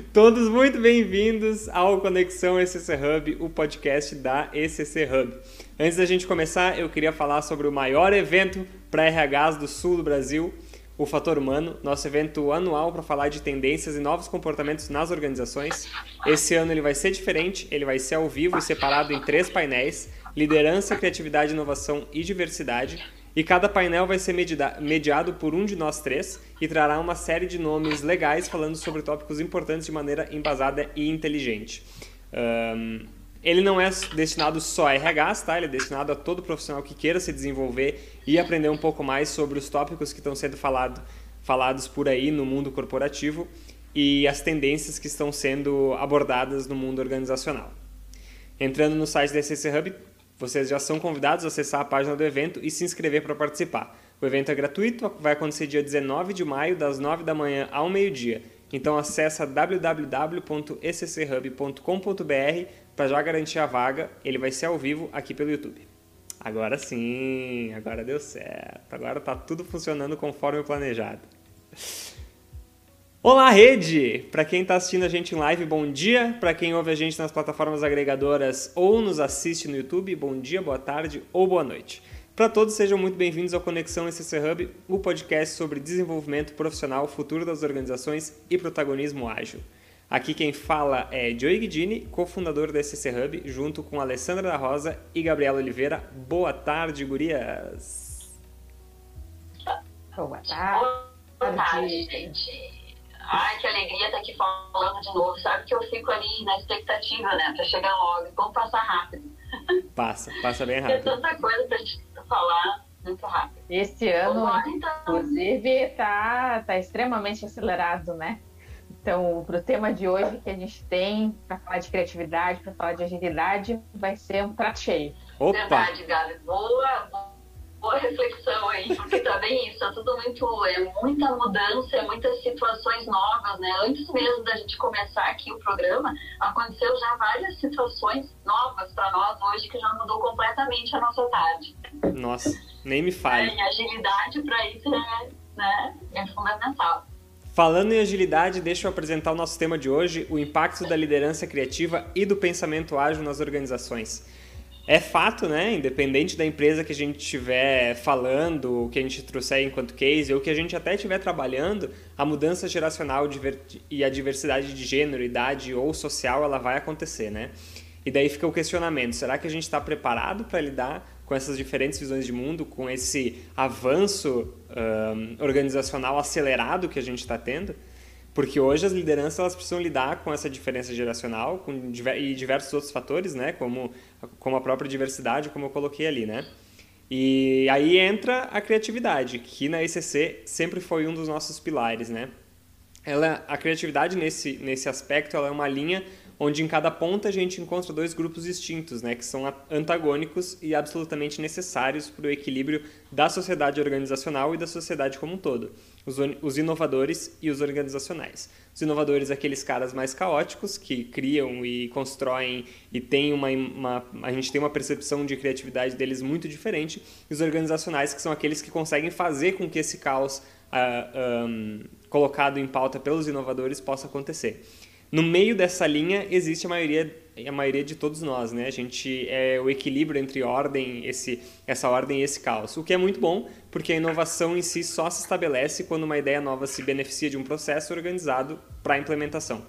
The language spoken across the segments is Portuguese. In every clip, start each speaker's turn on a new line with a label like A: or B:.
A: Todos muito bem-vindos ao Conexão ECC Hub, o podcast da ECC Hub. Antes da gente começar, eu queria falar sobre o maior evento para RHs do sul do Brasil, o Fator Humano, nosso evento anual para falar de tendências e novos comportamentos nas organizações. Esse ano ele vai ser diferente, ele vai ser ao vivo e separado em três painéis: liderança, criatividade, inovação e diversidade e cada painel vai ser mediado por um de nós três e trará uma série de nomes legais falando sobre tópicos importantes de maneira embasada e inteligente. Um, ele não é destinado só a RH, tá? Ele é destinado a todo profissional que queira se desenvolver e aprender um pouco mais sobre os tópicos que estão sendo falado, falados por aí no mundo corporativo e as tendências que estão sendo abordadas no mundo organizacional. Entrando no site da SCC Hub, vocês já são convidados a acessar a página do evento e se inscrever para participar. O evento é gratuito, vai acontecer dia 19 de maio, das 9 da manhã ao meio-dia. Então acessa www.scchub.com.br para já garantir a vaga. Ele vai ser ao vivo aqui pelo YouTube. Agora sim, agora deu certo. Agora está tudo funcionando conforme planejado. Olá, rede! Para quem está assistindo a gente em live, bom dia. Para quem ouve a gente nas plataformas agregadoras ou nos assiste no YouTube, bom dia, boa tarde ou boa noite. Para todos, sejam muito bem-vindos ao Conexão SC Hub, o podcast sobre desenvolvimento profissional, futuro das organizações e protagonismo ágil. Aqui quem fala é Joey Guidini, cofundador da SC Hub, junto com Alessandra da Rosa e Gabriela Oliveira. Boa tarde, gurias!
B: Boa tarde! Boa tarde, gente! Ai, que alegria estar aqui falando de novo. Sabe que eu fico ali na expectativa, né? Pra chegar logo. Vamos passar rápido.
A: Passa, passa bem rápido.
B: Tem tanta coisa pra gente falar muito rápido.
C: Esse ano, lá, então. inclusive, tá, tá extremamente acelerado, né? Então, para o tema de hoje que a gente tem, para falar de criatividade, para falar de agilidade, vai ser um prato cheio.
B: Opa! Verdade, Gabi. Boa, boa boa reflexão aí, porque também isso, é tudo muito, é muita mudança, é muitas situações novas, né? Antes mesmo da gente começar aqui o programa, aconteceu já várias situações novas para nós hoje que já mudou completamente a nossa tarde.
A: Nossa, nem me fale.
B: É, e agilidade para isso é, né, é fundamental.
A: Falando em agilidade, deixa eu apresentar o nosso tema de hoje, o impacto da liderança criativa e do pensamento ágil nas organizações. É fato, né? Independente da empresa que a gente estiver falando, o que a gente trouxer enquanto case, ou que a gente até estiver trabalhando, a mudança geracional e a diversidade de gênero, idade ou social, ela vai acontecer, né? E daí fica o questionamento: será que a gente está preparado para lidar com essas diferentes visões de mundo, com esse avanço um, organizacional acelerado que a gente está tendo? Porque hoje as lideranças elas precisam lidar com essa diferença geracional com, e diversos outros fatores, né? Como, como a própria diversidade, como eu coloquei ali, né? E aí entra a criatividade, que na ECC sempre foi um dos nossos pilares, né? Ela, a criatividade nesse, nesse aspecto ela é uma linha onde em cada ponta a gente encontra dois grupos distintos, né, que são antagônicos e absolutamente necessários para o equilíbrio da sociedade organizacional e da sociedade como um todo. Os, os inovadores e os organizacionais. Os inovadores, aqueles caras mais caóticos que criam e constroem e tem uma, uma, a gente tem uma percepção de criatividade deles muito diferente. E os organizacionais, que são aqueles que conseguem fazer com que esse caos uh, ah, um, colocado em pauta pelos inovadores possa acontecer. No meio dessa linha existe a maioria, a maioria de todos nós, né? A gente é o equilíbrio entre ordem, esse, essa ordem e esse caos. O que é muito bom, porque a inovação em si só se estabelece quando uma ideia nova se beneficia de um processo organizado para a implementação.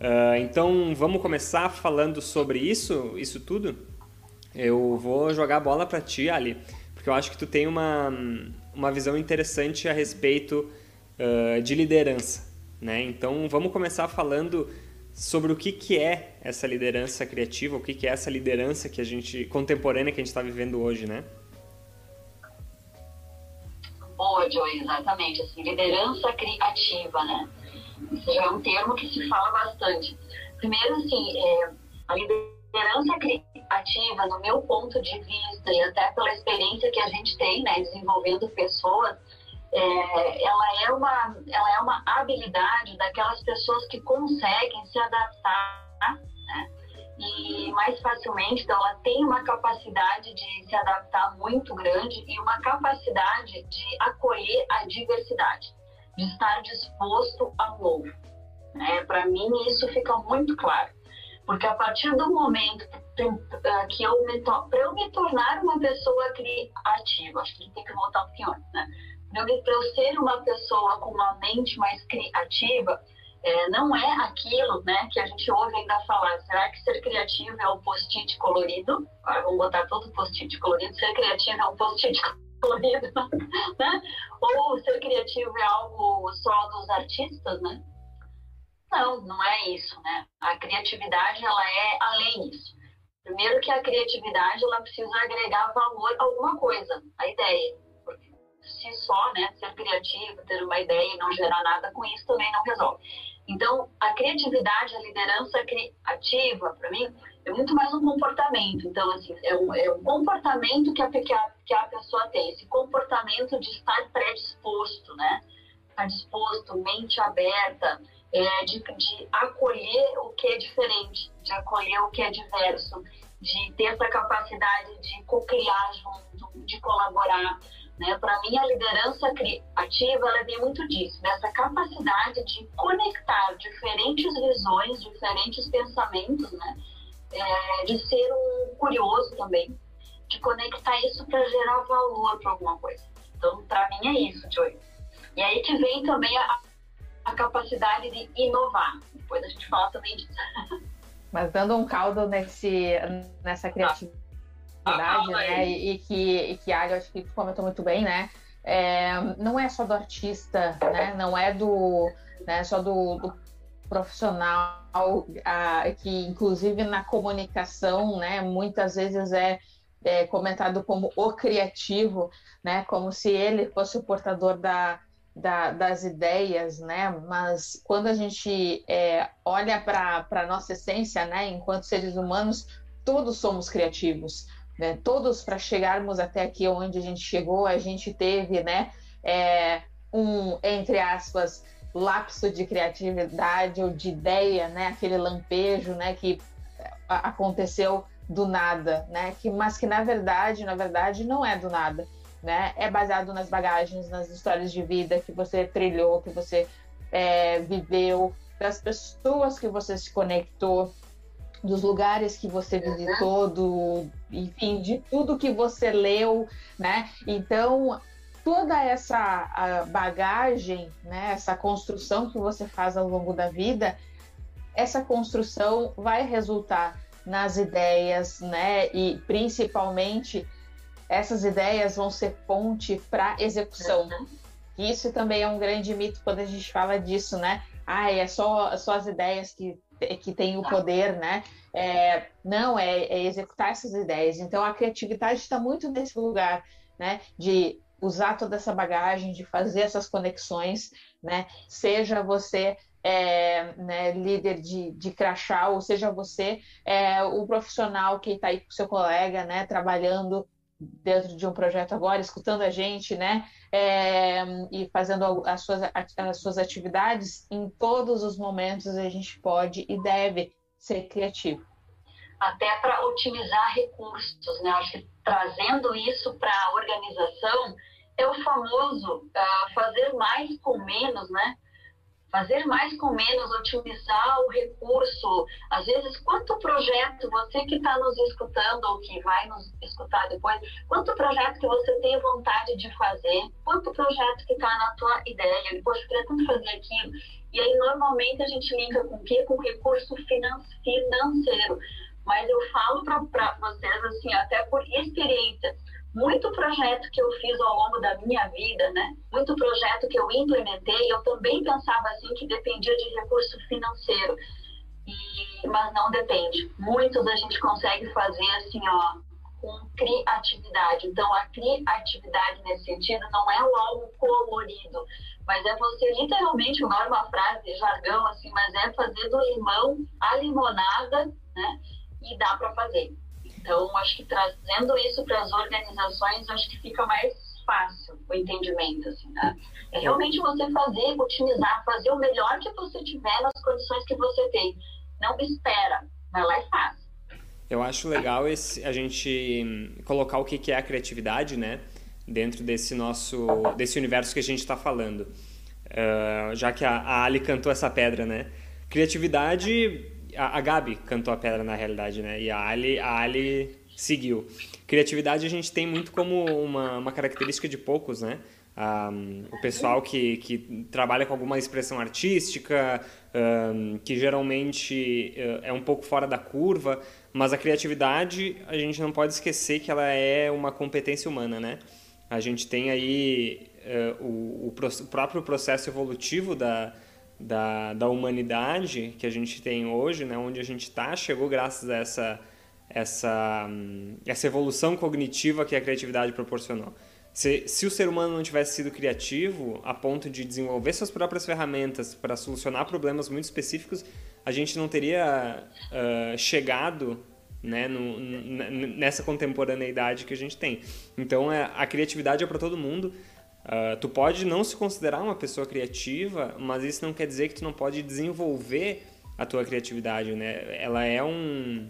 A: Uh, então, vamos começar falando sobre isso, isso tudo? Eu vou jogar a bola para ti, Ali, porque eu acho que tu tem uma, uma visão interessante a respeito uh, de liderança. Né? Então vamos começar falando sobre o que, que é essa liderança criativa, o que, que é essa liderança que a gente contemporânea que a gente está vivendo hoje, né?
B: Boa, Joey, exatamente. Assim, liderança criativa, né? Isso já é um termo que se fala bastante. Primeiro, assim, é, a liderança criativa, no meu ponto de vista e até pela experiência que a gente tem, né, desenvolvendo pessoas, é, ela, é uma, ela é uma habilidade daquelas pessoas que conseguem se adaptar né? e mais facilmente, então ela tem uma capacidade de se adaptar muito grande e uma capacidade de acolher a diversidade, de estar disposto ao novo. Né? Para mim, isso fica muito claro. Porque a partir do momento que eu me, para eu me tornar uma pessoa criativa, acho que tem que voltar um pouquinho antes, né? Para eu ser uma pessoa com uma mente mais criativa, é, não é aquilo né, que a gente ouve ainda falar. Será que ser criativo é um post-it colorido? Agora vamos botar todo post-it colorido. Ser criativo é um post-it colorido, né? Ou ser criativo é algo só dos artistas, né? Não, não é isso, né? A criatividade, ela é além disso. Primeiro que a criatividade, ela precisa agregar valor a alguma coisa, a ideia. Se só, né, ser criativo, ter uma ideia e não gerar nada com isso também não resolve. Então, a criatividade, a liderança criativa, para mim, é muito mais um comportamento. Então, assim, é um, é um comportamento que a, que, a, que a pessoa tem, esse comportamento de estar predisposto, né? Estar disposto, mente aberta, é, de, de acolher o que é diferente, de acolher o que é diverso, de ter essa capacidade de co-criar junto, de colaborar. Né? Para mim, a liderança criativa ela vem muito disso, dessa capacidade de conectar diferentes visões, diferentes pensamentos, né? É, de ser um curioso também, de conectar isso para gerar valor para alguma coisa. Então, para mim é isso, Joy. E aí que vem também a, a capacidade de inovar. Depois a gente fala também disso.
C: Mas dando um caldo nesse, nessa criatividade ah, né? E, e, que, e que a acho que comentou muito bem, né? É, não é só do artista, né? Não é do, né, só do, do profissional, a, que inclusive na comunicação, né? Muitas vezes é, é comentado como o criativo, né? Como se ele fosse o portador da, da, das ideias, né? Mas quando a gente é, olha para a nossa essência, né? Enquanto seres humanos, todos somos criativos. Né? Todos, para chegarmos até aqui onde a gente chegou, a gente teve né, é, um, entre aspas, lapso de criatividade ou de ideia, né? aquele lampejo né, que aconteceu do nada, né? que, mas que na verdade, na verdade, não é do nada. Né? É baseado nas bagagens, nas histórias de vida que você trilhou, que você é, viveu, das pessoas que você se conectou, dos lugares que você visitou, do, enfim, de tudo que você leu, né? Então, toda essa bagagem, né, essa construção que você faz ao longo da vida, essa construção vai resultar nas ideias, né? E principalmente essas ideias vão ser ponte para execução. Uhum. Isso também é um grande mito quando a gente fala disso, né? Ah, é só, só as ideias que que tem o poder, né? É, não, é, é, executar essas ideias. Então, a criatividade está muito nesse lugar, né? De usar toda essa bagagem, de fazer essas conexões, né? Seja você é, né, líder de, de crachá, ou seja você é, o profissional que está aí com seu colega, né? Trabalhando dentro de um projeto agora, escutando a gente, né? É, e fazendo as suas, as suas atividades, em todos os momentos a gente pode e deve ser criativo.
B: Até para otimizar recursos, né? Acho que trazendo isso para a organização é o famoso uh, fazer mais com menos, né? Fazer mais com menos, otimizar o recurso. Às vezes, quanto projeto, você que está nos escutando ou que vai nos escutar depois, quanto projeto que você tem vontade de fazer, quanto projeto que está na tua ideia, eu queria tanto fazer aquilo. E aí, normalmente, a gente linka com o quê? Com recurso financeiro. Mas eu falo para vocês, assim, até por experiência, muito projeto que eu fiz ao longo da minha vida, né? Muito projeto que eu implementei, eu também pensava assim que dependia de recurso financeiro. E, mas não depende. Muitos a gente consegue fazer assim, ó, com criatividade. Então, a criatividade nesse sentido não é algo colorido, mas é você literalmente, não é uma frase, jargão assim, mas é fazer do limão a limonada, né? E dá para fazer. Então, acho que trazendo isso para as organizações, acho que fica mais fácil o entendimento. Assim, né? É realmente você fazer, otimizar, fazer o melhor que você tiver nas condições que você tem. Não espera, vai lá e faz.
A: Eu acho legal esse, a gente colocar o que é a criatividade, né? Dentro desse nosso, desse universo que a gente está falando. Uh, já que a, a Ali cantou essa pedra, né? Criatividade, a, a Gabi cantou a pedra na realidade, né? E a Ali, a Ali seguiu. Criatividade a gente tem muito como uma, uma característica de poucos, né? Um, o pessoal que, que trabalha com alguma expressão artística, um, que geralmente uh, é um pouco fora da curva, mas a criatividade a gente não pode esquecer que ela é uma competência humana, né? A gente tem aí uh, o, o, o, próprio processo evolutivo da, da, da humanidade que a gente tem hoje, né? Onde a gente está, chegou graças a essa, essa, um, essa evolução cognitiva que a criatividade proporcionou. Se, se o ser humano não tivesse sido criativo a ponto de desenvolver suas próprias ferramentas para solucionar problemas muito específicos, a gente não teria uh, chegado né, no, nessa contemporaneidade que a gente tem. Então, é, a criatividade é para todo mundo. Uh, tu pode não se considerar uma pessoa criativa, mas isso não quer dizer que tu não pode desenvolver a tua criatividade, né? Ela é um,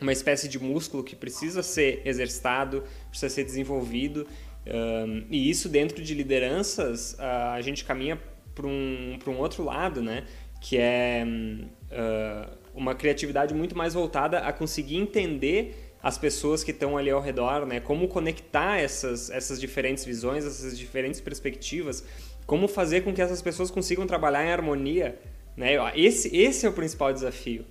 A: uma espécie de músculo que precisa ser exercitado, precisa ser desenvolvido um, e isso dentro de lideranças, uh, a gente caminha para um, um outro lado, né? Que é uh, uma criatividade muito mais voltada a conseguir entender as pessoas que estão ali ao redor, né? Como conectar essas, essas diferentes visões, essas diferentes perspectivas, como fazer com que essas pessoas consigam trabalhar em harmonia, né? Esse, esse é o principal desafio,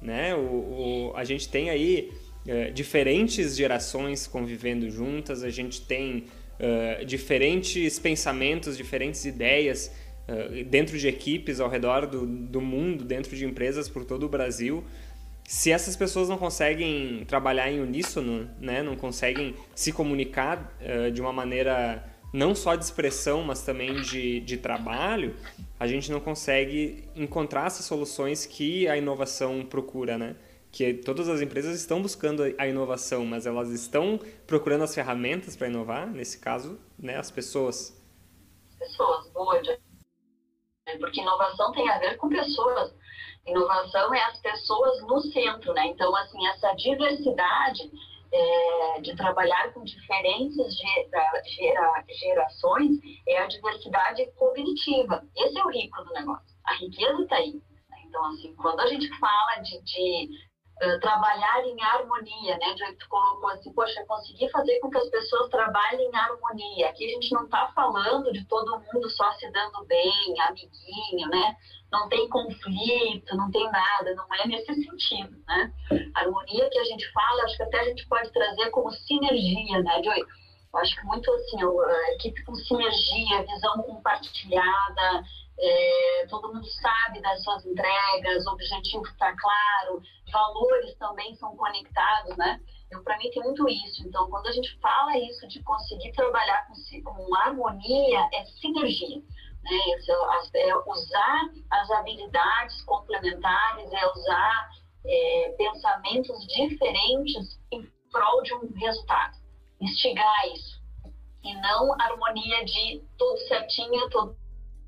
A: né? O, o a gente tem aí uh, diferentes gerações convivendo juntas, a gente tem uh, diferentes pensamentos, diferentes ideias uh, dentro de equipes ao redor do, do mundo, dentro de empresas por todo o Brasil. Se essas pessoas não conseguem trabalhar em uníssono, né, não conseguem se comunicar uh, de uma maneira não só de expressão, mas também de, de trabalho, a gente não consegue encontrar essas soluções que a inovação procura, né? que todas as empresas estão buscando a inovação, mas elas estão procurando as ferramentas para inovar, nesse caso, né, as pessoas.
B: Pessoas, boa. Porque inovação tem a ver com pessoas. Inovação é as pessoas no centro, né? Então, assim, essa diversidade é, de trabalhar com diferentes gera, gera, gerações é a diversidade cognitiva. Esse é o rico do negócio. A riqueza está aí. Então, assim, quando a gente fala de, de uh, trabalhar em harmonia, né? Já tu colocou assim, poxa, conseguir fazer com que as pessoas trabalhem em harmonia. Aqui a gente não está falando de todo mundo só se dando bem, amiguinho, né? Não tem conflito, não tem nada, não é nesse sentido, né? A harmonia que a gente fala, acho que até a gente pode trazer como sinergia, né, Joy? Eu acho que muito assim, a equipe com sinergia, visão compartilhada, é, todo mundo sabe das suas entregas, o objetivo está claro, valores também são conectados, né? Eu, para mim, tem muito isso. Então, quando a gente fala isso de conseguir trabalhar com, com harmonia, é sinergia. Né? É, é usar as habilidades complementares, é usar é, pensamentos diferentes em prol de um resultado. Instigar isso. E não harmonia de tudo certinho, todo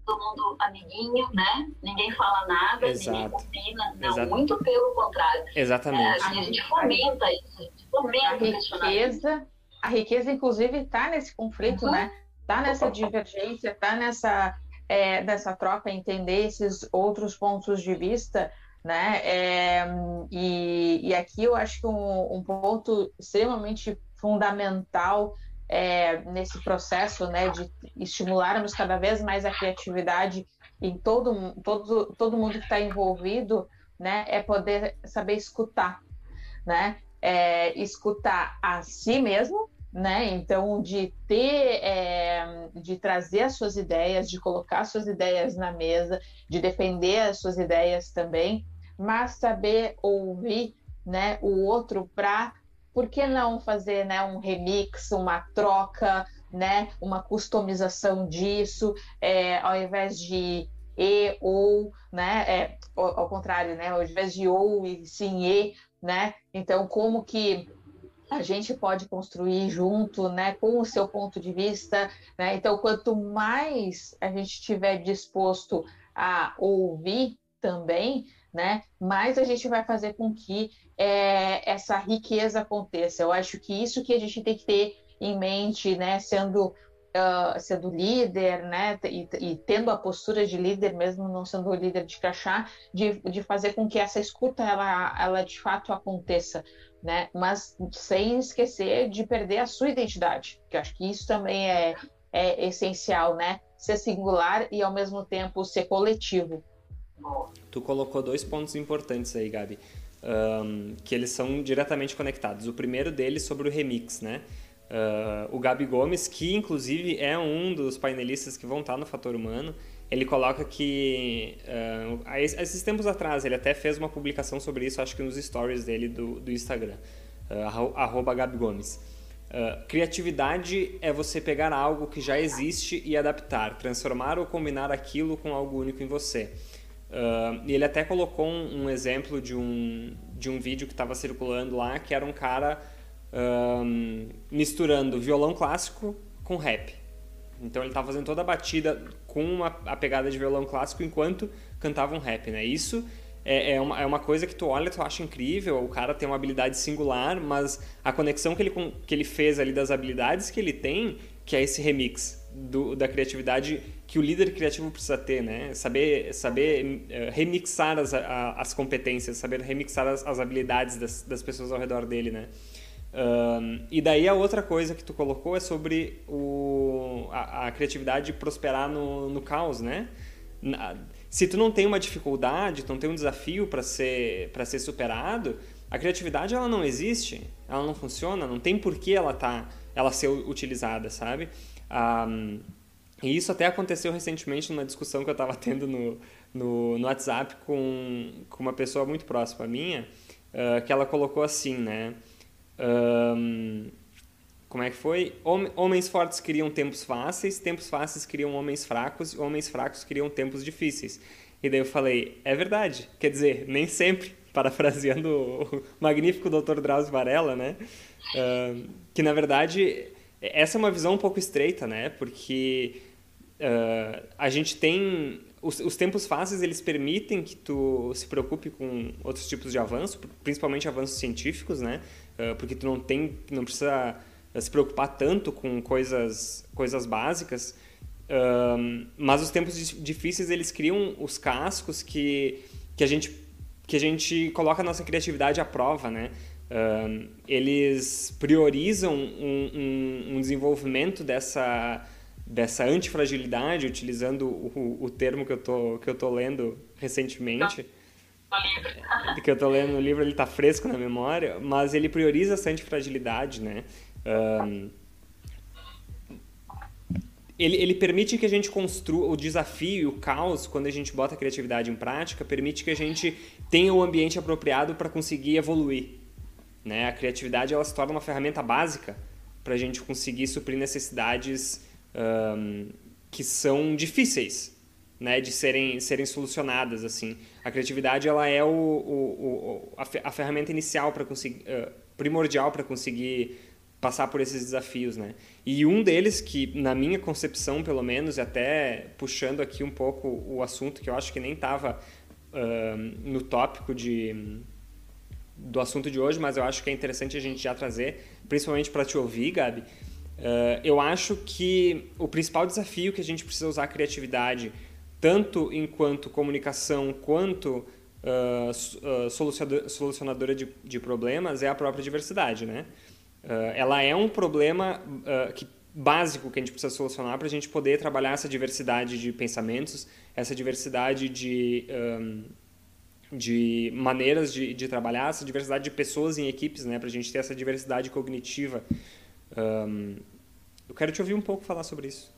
B: mundo amiguinho, né? Ninguém fala nada, Exato. ninguém opina. Não, Exato. muito pelo contrário.
A: Exatamente.
B: É, a gente fomenta isso, a gente fomenta a
C: riqueza, a riqueza, inclusive, está nesse conflito, uhum. né? Está nessa divergência, está nessa, é, nessa troca, entender esses outros pontos de vista, né? É, e, e aqui eu acho que um, um ponto extremamente fundamental é, nesse processo né, de estimularmos cada vez mais a criatividade em todo, todo, todo mundo que está envolvido, né, é poder saber escutar, né? É, escutar a si mesmo, né? Então, de ter, é, de trazer as suas ideias, de colocar as suas ideias na mesa, de defender as suas ideias também, mas saber ouvir, né, o outro para por que não fazer né, um remix, uma troca, né, uma customização disso, é, ao invés de e ou, né, é, ao, ao, contrário, né, ao invés de ou e sim e, né, então como que a gente pode construir junto, né, com o seu ponto de vista, né, então quanto mais a gente estiver disposto a ouvir também, né, mais a gente vai fazer com que é, essa riqueza aconteça. Eu acho que isso que a gente tem que ter em mente, né, sendo uh, sendo líder, né, e, e, tendo a postura de líder, mesmo não sendo líder de crachá, de, de fazer com que essa escuta ela, ela de fato aconteça, né, mas sem esquecer de perder a sua identidade, que acho que isso também é, é essencial, né, ser singular e ao mesmo tempo ser coletivo.
A: Tu colocou dois pontos importantes aí, Gabi, um, que eles são diretamente conectados. O primeiro deles sobre o remix, né? Uh, o Gabi Gomes, que inclusive é um dos painelistas que vão estar no Fator Humano, ele coloca que uh, esses tempos atrás ele até fez uma publicação sobre isso, acho que nos stories dele do, do Instagram, uh, arroba Gabi Gomes. Uh, criatividade é você pegar algo que já existe e adaptar, transformar ou combinar aquilo com algo único em você. Uh, e ele até colocou um, um, exemplo de um, de um vídeo que estava circulando lá, que era um cara misturando violão clássico com rap. Então ele estava fazendo toda a batida com uma, a pegada de violão clássico enquanto cantava um rap, né? Isso é, é, uma, é uma coisa que tu olha, tu acha incrível, o cara tem uma habilidade singular, mas a conexão que ele, que ele fez ali das habilidades que ele tem, que é esse remix do, da criatividade que o líder criativo precisa ter, né? Saber, saber uh, remixar as, as competências, saber remixar as, as habilidades das, das pessoas ao redor dele, né? Um, e daí a outra coisa que tu colocou é sobre o, a, a criatividade prosperar no, no caos, né? Na, se tu não tem uma dificuldade, tu não tem um desafio para ser para ser superado, a criatividade ela não existe, ela não funciona, não tem por que ela tá ela ser utilizada, sabe? Um, e isso até aconteceu recentemente numa discussão que eu estava tendo no, no, no, WhatsApp com, com uma pessoa muito próxima minha, uh, que ela colocou assim, né? Um, como é que foi? Homens fortes criam tempos fáceis, tempos fáceis criam homens fracos, e homens fracos criam tempos difíceis. E daí eu falei, é verdade. Quer dizer, nem sempre, parafraseando o magnífico Dr. Drauzio Varela, né? Que na verdade, essa é uma visão um pouco estreita, né? Porque uh, a gente tem os, os, tempos fáceis eles permitem que tu se preocupe com outros tipos de avanço, principalmente avanços científicos, né? Uh, porque tu não tem, não precisa se preocupar tanto com coisas, coisas básicas. Mas os tempos difíceis eles criam os cascos que, que a gente que a gente coloca a nossa criatividade à prova, né? Eles priorizam um, um, um desenvolvimento dessa dessa antifragilidade, utilizando o, o termo que eu tô que eu tô lendo recentemente, que eu tô lendo no livro, ele tá fresco na memória, mas ele prioriza essa antifragilidade, né? Um, ele, ele permite que a gente construa o desafio, o caos, quando a gente bota a criatividade em prática, permite que a gente tenha o ambiente apropriado para conseguir evoluir. Né? A criatividade ela se torna uma ferramenta básica para a gente conseguir suprir necessidades um, que são difíceis né, de serem, serem solucionadas. assim. A criatividade ela é o, o, o a, ferramenta inicial para conseguir, uh, primordial para conseguir passar por esses desafios, né? E um deles que, na minha concepção, pelo menos, e até puxando aqui um pouco o assunto que eu acho que nem estava uh, no tópico de do assunto de hoje, mas eu acho que é interessante a gente já trazer, principalmente para te ouvir, Gabi, Uh, eu acho que o principal desafio que a gente precisa usar a criatividade, tanto enquanto comunicação quanto uh, uh, solucionadora de, de, problemas, é a própria diversidade, né? ela é um problema que, básico que a gente precisa solucionar para a gente poder trabalhar essa diversidade de pensamentos, essa diversidade de, um, de maneiras de, de, trabalhar, essa diversidade de pessoas em equipes, né? Para a gente ter essa diversidade cognitiva. Um, eu quero te ouvir um pouco falar sobre isso.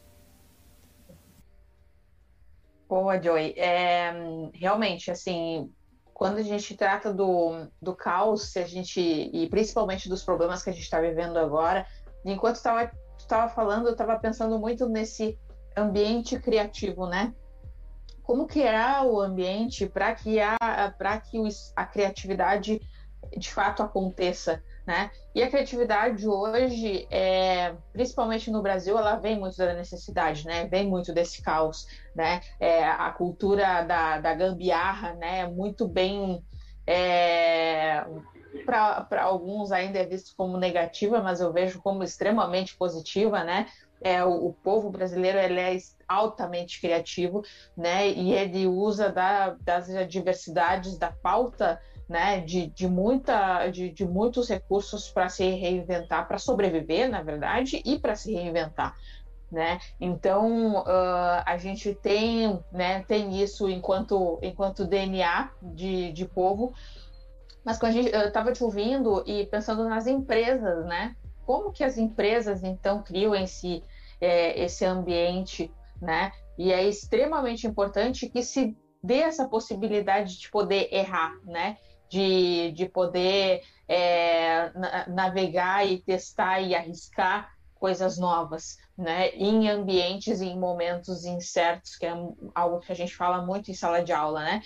C: Boa, Joy. É, realmente, assim, quando a gente trata do, do caos, a gente, e principalmente dos problemas que a gente está vivendo agora, enquanto estava falando, eu estava pensando muito nesse ambiente criativo, né? Como criar o ambiente para que, a, que a criatividade de fato aconteça? Né? E a criatividade hoje, é, principalmente no Brasil, ela vem muito da necessidade, né? Vem muito desse caos, né? É, a cultura da, da gambiarra, né? Muito bem é, para alguns ainda é visto como negativa, mas eu vejo como extremamente positiva, né? É, o, o povo brasileiro ele é altamente criativo, né? E ele usa da, das diversidades da pauta, né? De, de, muita, de, de muitos recursos para se reinventar, para sobreviver, na verdade, e para se reinventar. Né? Então uh, a gente tem, né, tem isso enquanto, enquanto DNA de, de povo, mas quando a gente, eu estava te ouvindo e pensando nas empresas, né? Como que as empresas então criam esse, é, esse ambiente, né? E é extremamente importante que se dê essa possibilidade de poder errar, né? De, de poder é, navegar e testar e arriscar coisas novas, né? Em ambientes e em momentos incertos, que é algo que a gente fala muito em sala de aula, né?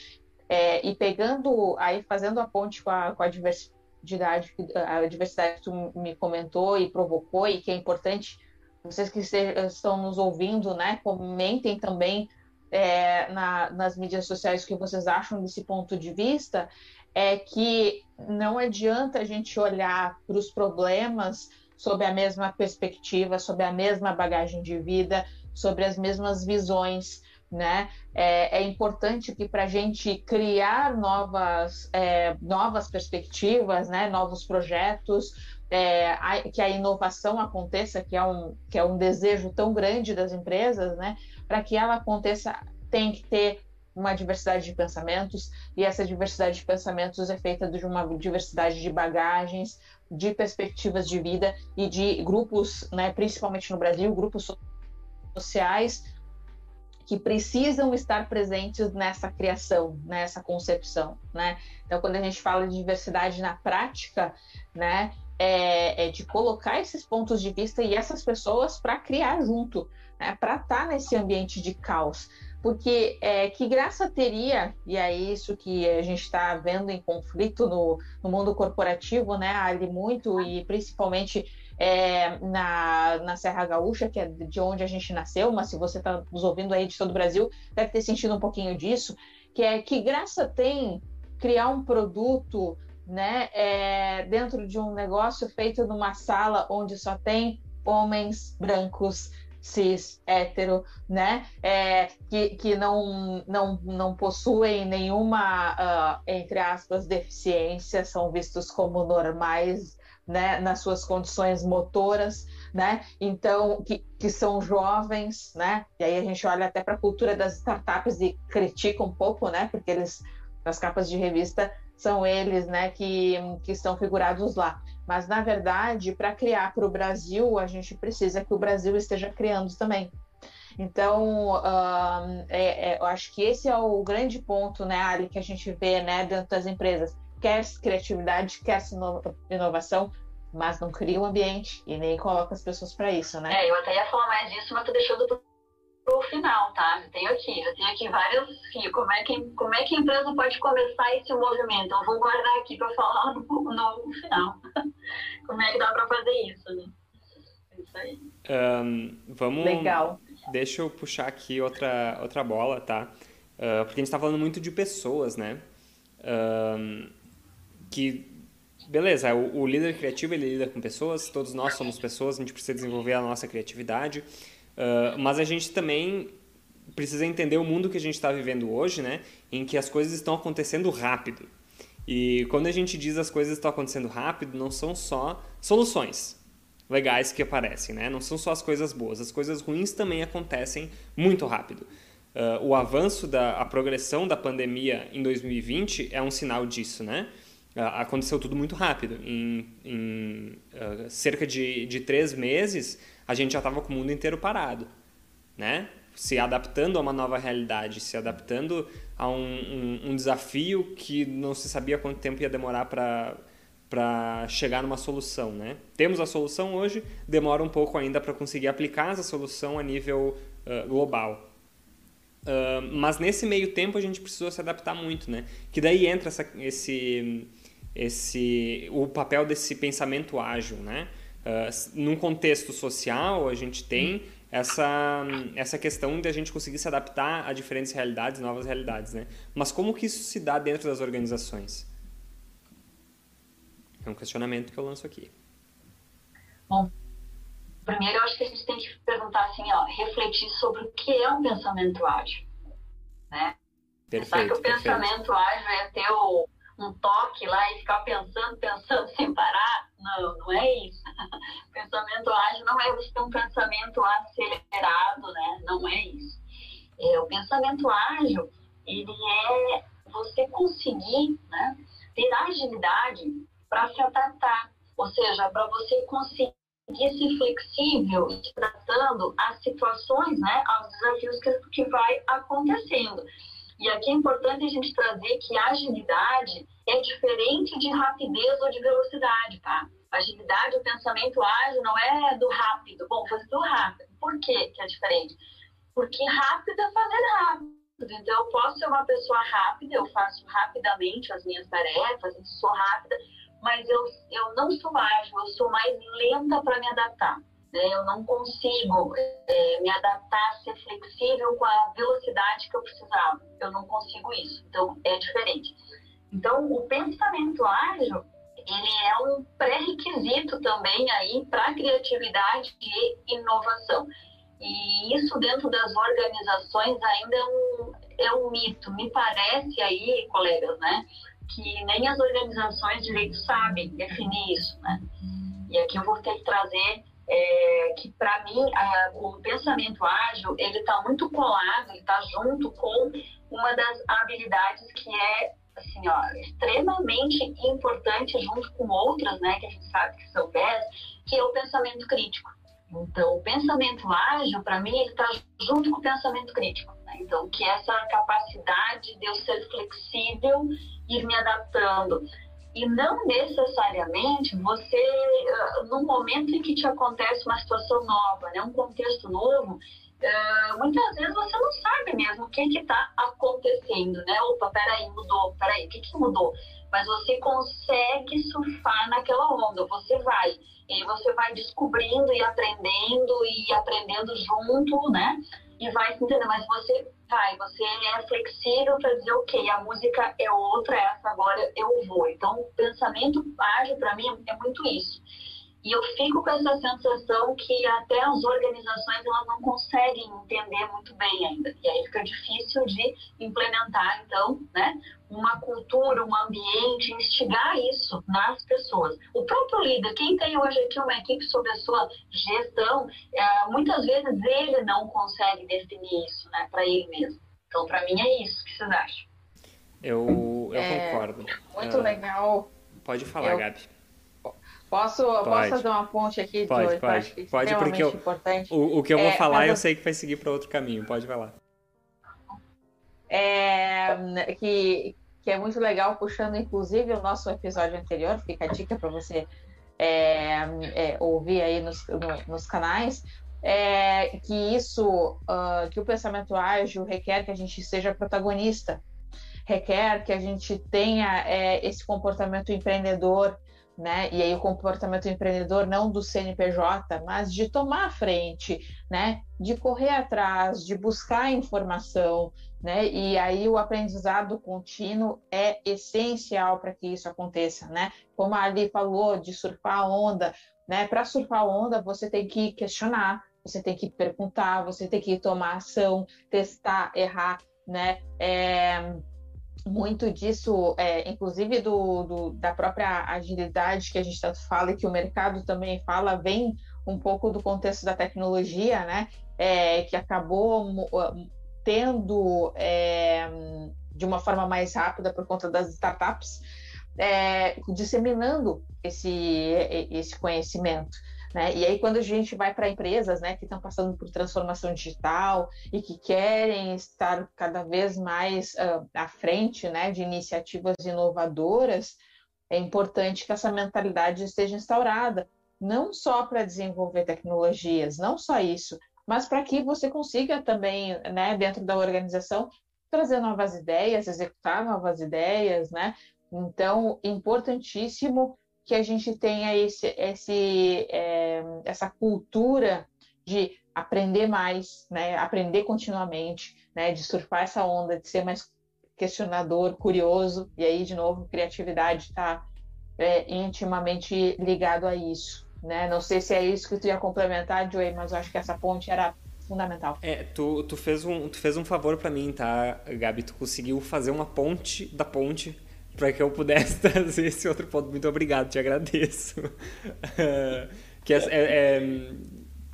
C: É, e pegando, aí fazendo a ponte com a, com a diversidade, a diversidade que tu me comentou e provocou, e que é importante, vocês que estão nos ouvindo, né, comentem também é, na, nas mídias sociais o que vocês acham desse ponto de vista, é que não adianta a gente olhar para os problemas sob a mesma perspectiva, sob a mesma bagagem de vida, sobre as mesmas visões né? É, é importante que para a gente criar novas, é, novas perspectivas, né? Novos projetos, é, a, que a inovação aconteça, que é um que é um desejo tão grande das empresas, né? Para que ela aconteça, tem que ter uma diversidade de pensamentos e essa diversidade de pensamentos é feita de uma diversidade de bagagens, de perspectivas de vida e de grupos, né, principalmente no Brasil, grupos sociais que precisam estar presentes nessa criação, nessa concepção, né? Então, quando a gente fala de diversidade na prática, né, é, é de colocar esses pontos de vista e essas pessoas para criar junto, né, para estar tá nesse ambiente de caos. Porque é, que graça teria, e é isso que a gente está vendo em conflito no, no mundo corporativo, né, ali muito, e principalmente é, na, na Serra Gaúcha, que é de onde a gente nasceu, mas se você está nos ouvindo aí de todo o Brasil, deve ter sentido um pouquinho disso, que é que graça tem criar um produto né, é, dentro de um negócio feito numa sala onde só tem homens brancos, cis, hétero, né, é, que, que não, não, não possuem nenhuma, uh, entre aspas, deficiência, são vistos como normais né, nas suas condições motoras, né? Então, que, que são jovens, né? E aí a gente olha até para a cultura das startups e critica um pouco, né? Porque eles, nas capas de revista, são eles, né, que, que estão figurados lá. Mas, na verdade, para criar para o Brasil, a gente precisa que o Brasil esteja criando também. Então, é, é, eu acho que esse é o grande ponto, né, Ali, que a gente vê né, dentro das empresas quer criatividade, quer inovação, mas não cria o um ambiente e nem coloca as pessoas para isso, né?
B: É, eu até ia falar mais disso, mas tô deixando pro, pro final, tá? Eu tenho aqui, eu tenho aqui vários como é que como é que a empresa pode começar esse movimento? Eu vou guardar aqui para falar no, no, final. como é que dá para fazer isso, né? É isso aí.
A: Um, vamos.
C: Legal.
A: Deixa eu puxar aqui outra outra bola, tá? Uh, porque a gente está falando muito de pessoas, né? Um, que beleza, o, o, líder criativo ele lida com pessoas, todos nós somos pessoas, a gente precisa desenvolver a nossa criatividade, uh, mas a gente também precisa entender o mundo que a gente está vivendo hoje, né, em que as coisas estão acontecendo rápido. E quando a gente diz as coisas estão acontecendo rápido, não são só soluções legais que aparecem, né? Não são só as coisas boas, as coisas ruins também acontecem muito rápido. Uh, o avanço da a progressão da pandemia em 2020 é um sinal disso, né? aconteceu tudo muito rápido. Em, em uh, cerca de, de três meses, a gente já estava com o mundo inteiro parado, né? Se adaptando a uma nova realidade, se adaptando a um, um, um desafio que não se sabia quanto tempo ia demorar para para chegar numa solução, né? Temos a solução hoje, demora um pouco ainda para conseguir aplicar essa solução a nível uh, global. Uh, mas nesse meio tempo a gente precisou se adaptar muito, né? Que daí entra essa, esse esse o papel desse pensamento ágil, né? Uh, num contexto social, a gente tem essa, essa questão de a gente conseguir se adaptar a diferentes realidades, novas realidades, né? Mas como que isso se dá dentro das organizações? É um questionamento que eu lanço aqui.
B: Bom, primeiro eu acho que a gente tem que perguntar assim, ó, refletir sobre o que é um pensamento ágil, né?
A: Perfeito,
B: Pensar que o
A: perfeito.
B: pensamento ágil é ter o, um toque lá e ficar pensando, pensando sem parar. Não, não é isso. pensamento ágil não é você ter um pensamento acelerado, né? Não é isso. É, o pensamento ágil, ele é você conseguir né, ter agilidade para se adaptar. Ou seja, para você conseguir ser flexível e se adaptando às situações, né, aos desafios que, que vai acontecendo. E aqui é importante a gente trazer que agilidade é diferente de rapidez ou de velocidade, tá? Agilidade, o pensamento ágil não é do rápido. Bom, fazer do rápido. Por quê que é diferente? Porque rápido é fazer rápido. Então, eu posso ser uma pessoa rápida, eu faço rapidamente as minhas tarefas, sou rápida, mas eu, eu não sou ágil, eu sou mais lenta para me adaptar. Né? Eu não consigo é, me adaptar, ser flexível com a velocidade que eu precisava. Eu não consigo isso. Então, é diferente. Então, o pensamento ágil, ele é um pré-requisito também aí para criatividade e inovação. E isso dentro das organizações ainda é um, é um mito. Me parece aí, colegas, né, que nem as organizações direito sabem definir isso, né? E aqui eu vou ter que trazer é, que para mim a, o pensamento ágil ele está muito colado, ele está junto com uma das habilidades que é assim, ó, extremamente importante junto com outras, né, que a gente sabe que são 10, que é o pensamento crítico. Então, o pensamento ágil, para mim, ele está junto com o pensamento crítico. Né? Então, que é essa capacidade de eu ser flexível, ir me adaptando. E não necessariamente você, no momento em que te acontece uma situação nova, né, um contexto novo, Uh, muitas vezes você não sabe mesmo o que está acontecendo, né? Opa, peraí, mudou, peraí, o que, que mudou? Mas você consegue surfar naquela onda, você vai. E você vai descobrindo e aprendendo e aprendendo junto, né? E vai se entendendo, mas você vai, você é flexível para dizer, ok, a música é outra, essa agora eu vou. Então, o pensamento ágil para mim é muito isso. E eu fico com essa sensação que até as organizações elas não conseguem entender muito bem ainda. E aí fica difícil de implementar, então, né, uma cultura, um ambiente, instigar isso nas pessoas. O próprio líder, quem tem hoje aqui uma equipe sob a sua gestão, é, muitas vezes ele não consegue definir isso né, para ele mesmo. Então, para mim, é isso. O que vocês acham?
A: Eu, eu é, concordo.
C: Muito uh, legal.
A: Pode falar, eu... Gabi.
C: Posso, posso fazer uma ponte aqui?
A: Pode, pode. Pode, porque eu. O, o que eu vou é, falar eu sei que vai seguir para outro caminho. Pode falar.
C: É, que, que é muito legal, puxando inclusive o nosso episódio anterior, fica a dica para você é, é, ouvir aí nos, no, nos canais, é, que isso, uh, que o pensamento ágil requer que a gente seja protagonista, requer que a gente tenha é, esse comportamento empreendedor, né? E aí o comportamento empreendedor não do CNPJ, mas de tomar a frente, né? De correr atrás, de buscar informação, né? E aí o aprendizado contínuo é essencial para que isso aconteça, né? Como a Ali falou de surfar a onda, né? Para surfar a onda você tem que questionar, você tem que perguntar, você tem que tomar ação, testar, errar, né? É muito disso, é, inclusive do, do, da própria agilidade que a gente tanto fala e que o mercado também fala, vem um pouco do contexto da tecnologia, né? É, que acabou tendo é, de uma forma mais rápida por conta das startups, é, disseminando esse, esse conhecimento. Né? E aí, quando a gente vai para empresas né, que estão passando por transformação digital e que querem estar cada vez mais uh, à frente né, de iniciativas inovadoras, é importante que essa mentalidade esteja instaurada, não só para desenvolver tecnologias, não só isso, mas para que você consiga também, né, dentro da organização, trazer novas ideias, executar novas ideias, né? Então, importantíssimo que a gente tenha esse, esse, é, essa cultura de aprender mais, né? aprender continuamente, né? de surfar essa onda, de ser mais questionador, curioso, e aí, de novo, criatividade está é, intimamente ligado a isso. Né? Não sei se é isso que tu ia complementar, Joey, mas eu acho que essa ponte era fundamental.
A: É, tu, tu, fez, um, tu fez um favor para mim, tá, Gabi? Tu conseguiu fazer uma ponte da ponte para que eu pudesse trazer esse outro ponto. Muito obrigado, te agradeço. que é, é, é,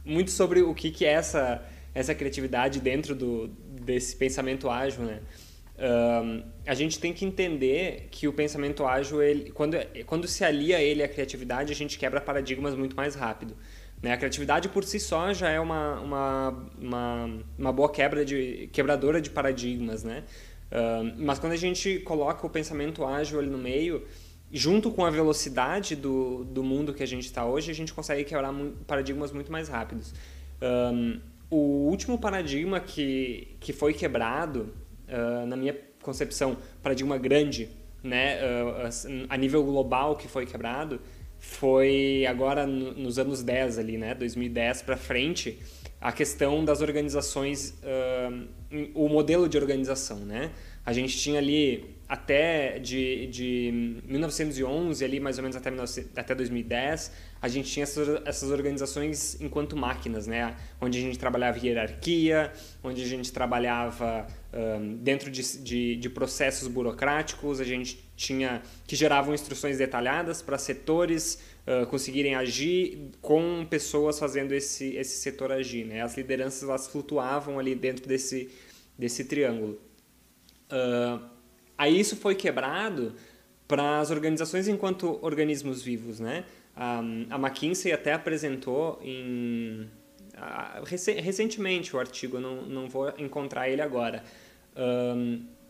A: muito sobre o que, que é essa, essa criatividade dentro do, desse pensamento ágil, né? Um, a gente tem que entender que o pensamento ágil, ele, quando, quando se alia ele à criatividade, a gente quebra paradigmas muito mais rápido. Né? A criatividade por si só já é uma, uma, uma, uma boa quebra de, quebradora de paradigmas, né? Mas quando a gente coloca o pensamento ágil ali no meio, junto com a velocidade do, do mundo que a gente está hoje, a gente consegue quebrar paradigmas muito mais rápidos. Um, o último paradigma que, que foi quebrado, uh, na minha concepção, paradigma grande, né, uh, a nível global que foi quebrado, foi agora no, nos anos 10 ali, né, 2010 para frente, a questão das organizações, uh, o modelo de organização, né? A gente tinha ali até de, de 1911 ali mais ou menos até, até 2010 a gente tinha essas, essas organizações enquanto máquinas né? Onde a gente trabalhava hierarquia onde a gente trabalhava um, dentro de, de, de, processos burocráticos a gente tinha que geravam instruções detalhadas para setores uh, conseguirem agir com pessoas fazendo esse esse setor agir né? As lideranças elas flutuavam ali dentro desse desse triângulo. Uh, Aí isso foi quebrado para as organizações enquanto organismos vivos, né? A, McKinsey até apresentou em recentemente o artigo, não, não vou encontrar ele agora,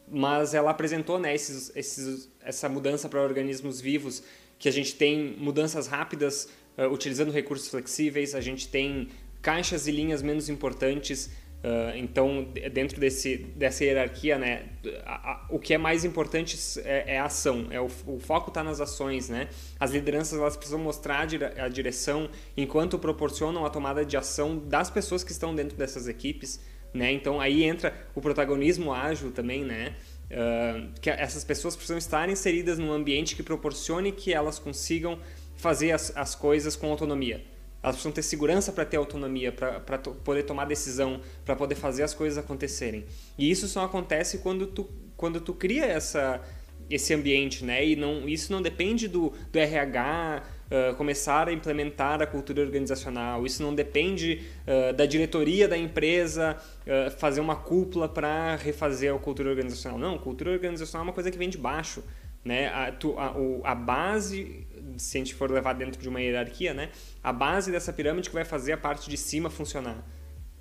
A: mas ela apresentou né, esses, esses, essa mudança para organismos vivos, que a gente tem mudanças rápidas uh, utilizando recursos flexíveis, a gente tem caixas e linhas menos importantes Uh, então, dentro desse, dessa hierarquia, né, a, a, o que é mais importante é, é a ação, é o, o foco está nas ações. Né? As lideranças elas precisam mostrar a, dire, a, direção enquanto proporcionam a tomada de ação das pessoas que estão dentro dessas equipes. Né? Então, aí entra o protagonismo ágil também, né? Uh, que essas pessoas precisam estar inseridas num ambiente que proporcione que elas consigam fazer as, as coisas com autonomia elas precisam ter segurança para ter autonomia, para poder tomar decisão, para poder fazer as coisas acontecerem. E isso só acontece quando tu, quando tu cria essa, esse ambiente, né? E não, isso não depende do, do RH uh, começar a implementar a cultura organizacional, isso não depende uh, da diretoria da empresa uh, fazer uma cúpula para refazer a cultura organizacional. Não, cultura organizacional é uma coisa que vem de baixo. Né? A, tu, a, a base se a gente for levar dentro de uma hierarquia, né, a base dessa pirâmide que vai fazer a parte de cima funcionar.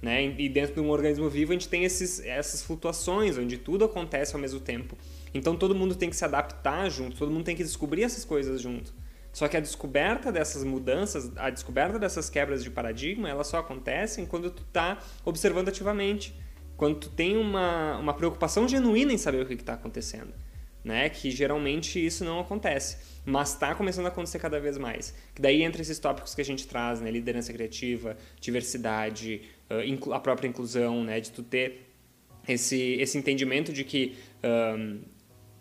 A: Né? E dentro de um organismo vivo a gente tem esses, essas flutuações, onde tudo acontece ao mesmo tempo. Então todo mundo tem que se adaptar junto, todo mundo tem que descobrir essas coisas junto. Só que a descoberta dessas mudanças, a descoberta dessas quebras de paradigma, elas só acontecem quando tu está observando ativamente. Quando tu tem uma, uma preocupação genuína em saber o que está acontecendo. Né? Que geralmente isso não acontece mas está começando a acontecer cada vez mais. Que daí entra esses tópicos que a gente traz, né? Liderança criativa, diversidade, a própria inclusão, né? De tu ter esse, esse entendimento de que um,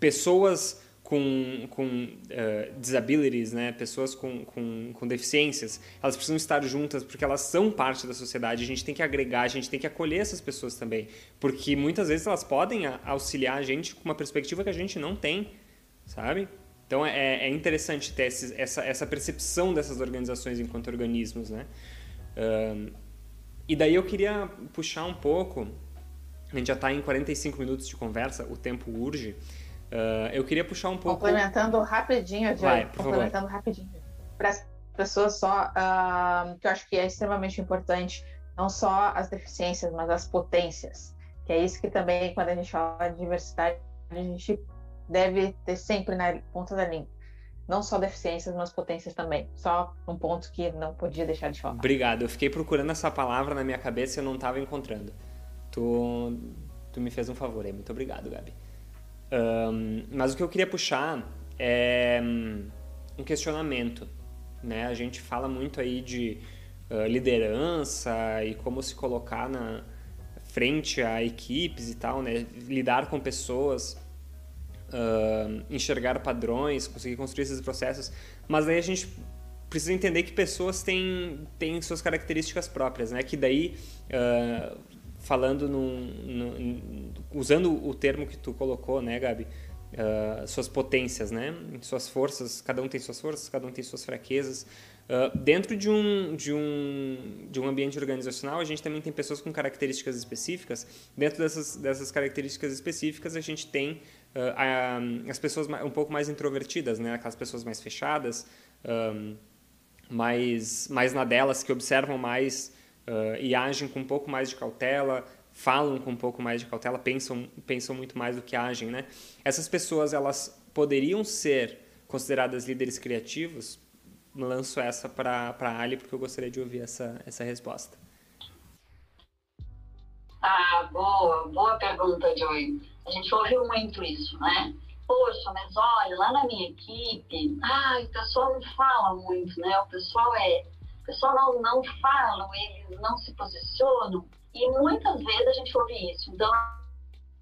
A: pessoas com, com uh, disabilities, né? pessoas com, com, com deficiências, elas precisam estar juntas porque elas são parte da sociedade. A gente tem que agregar, a gente tem que acolher essas pessoas também, porque muitas vezes elas podem auxiliar a gente com uma perspectiva que a gente não tem, sabe? Então é, é interessante ter esse, essa, essa percepção dessas organizações enquanto organismos, né? Um, e daí eu queria puxar um pouco, a gente já está em 45 minutos de conversa, o tempo urge. Uh, eu queria puxar um pouco.
C: Complementando rapidinho, Vai, complementando favor. rapidinho. Para as pessoas só, uh, que eu acho que é extremamente importante, não só as deficiências, mas as potências. Que é isso que também, quando a gente fala de diversidade, a gente deve ter sempre na ponta da língua. Não só deficiências, mas potências também. Só um ponto que não podia deixar de falar.
A: Obrigado. Eu fiquei procurando essa palavra na minha cabeça e eu não estava encontrando. Tu, tu me fez um favor aí. Muito obrigado, Gabi. Um, mas o que eu queria puxar é um questionamento. Né? A gente fala muito aí de uh, liderança e como se colocar na frente a equipes e tal, né? lidar com pessoas uh, enxergar padrões, conseguir construir esses processos, mas aí a gente precisa entender que pessoas têm, têm suas características próprias, né? Que daí, uh, falando num, num, usando o termo que tu colocou, né, Gabi? Uh, suas potências, né? Suas forças, cada um tem suas forças, cada um tem suas fraquezas. Uh, dentro de um, de, um, de um ambiente organizacional, a gente também tem pessoas com características específicas. Dentro dessas, dessas características específicas, a gente tem uh, a, as pessoas um pouco mais introvertidas, né? aquelas pessoas mais fechadas, um, mais, mais na delas, que observam mais uh, e agem com um pouco mais de cautela, falam com um pouco mais de cautela, pensam, pensam muito mais do que agem. Né? Essas pessoas elas poderiam ser consideradas líderes criativos lanço essa para a Ali, porque eu gostaria de ouvir essa, essa resposta.
B: Ah, boa, boa pergunta, Joy. A gente ouviu muito isso, né? Poxa, mas olha, lá na minha equipe, ai, o pessoal não fala muito, né? O pessoal é. O pessoal não, não fala, eles não se posicionam. E muitas vezes a gente ouve isso. Então,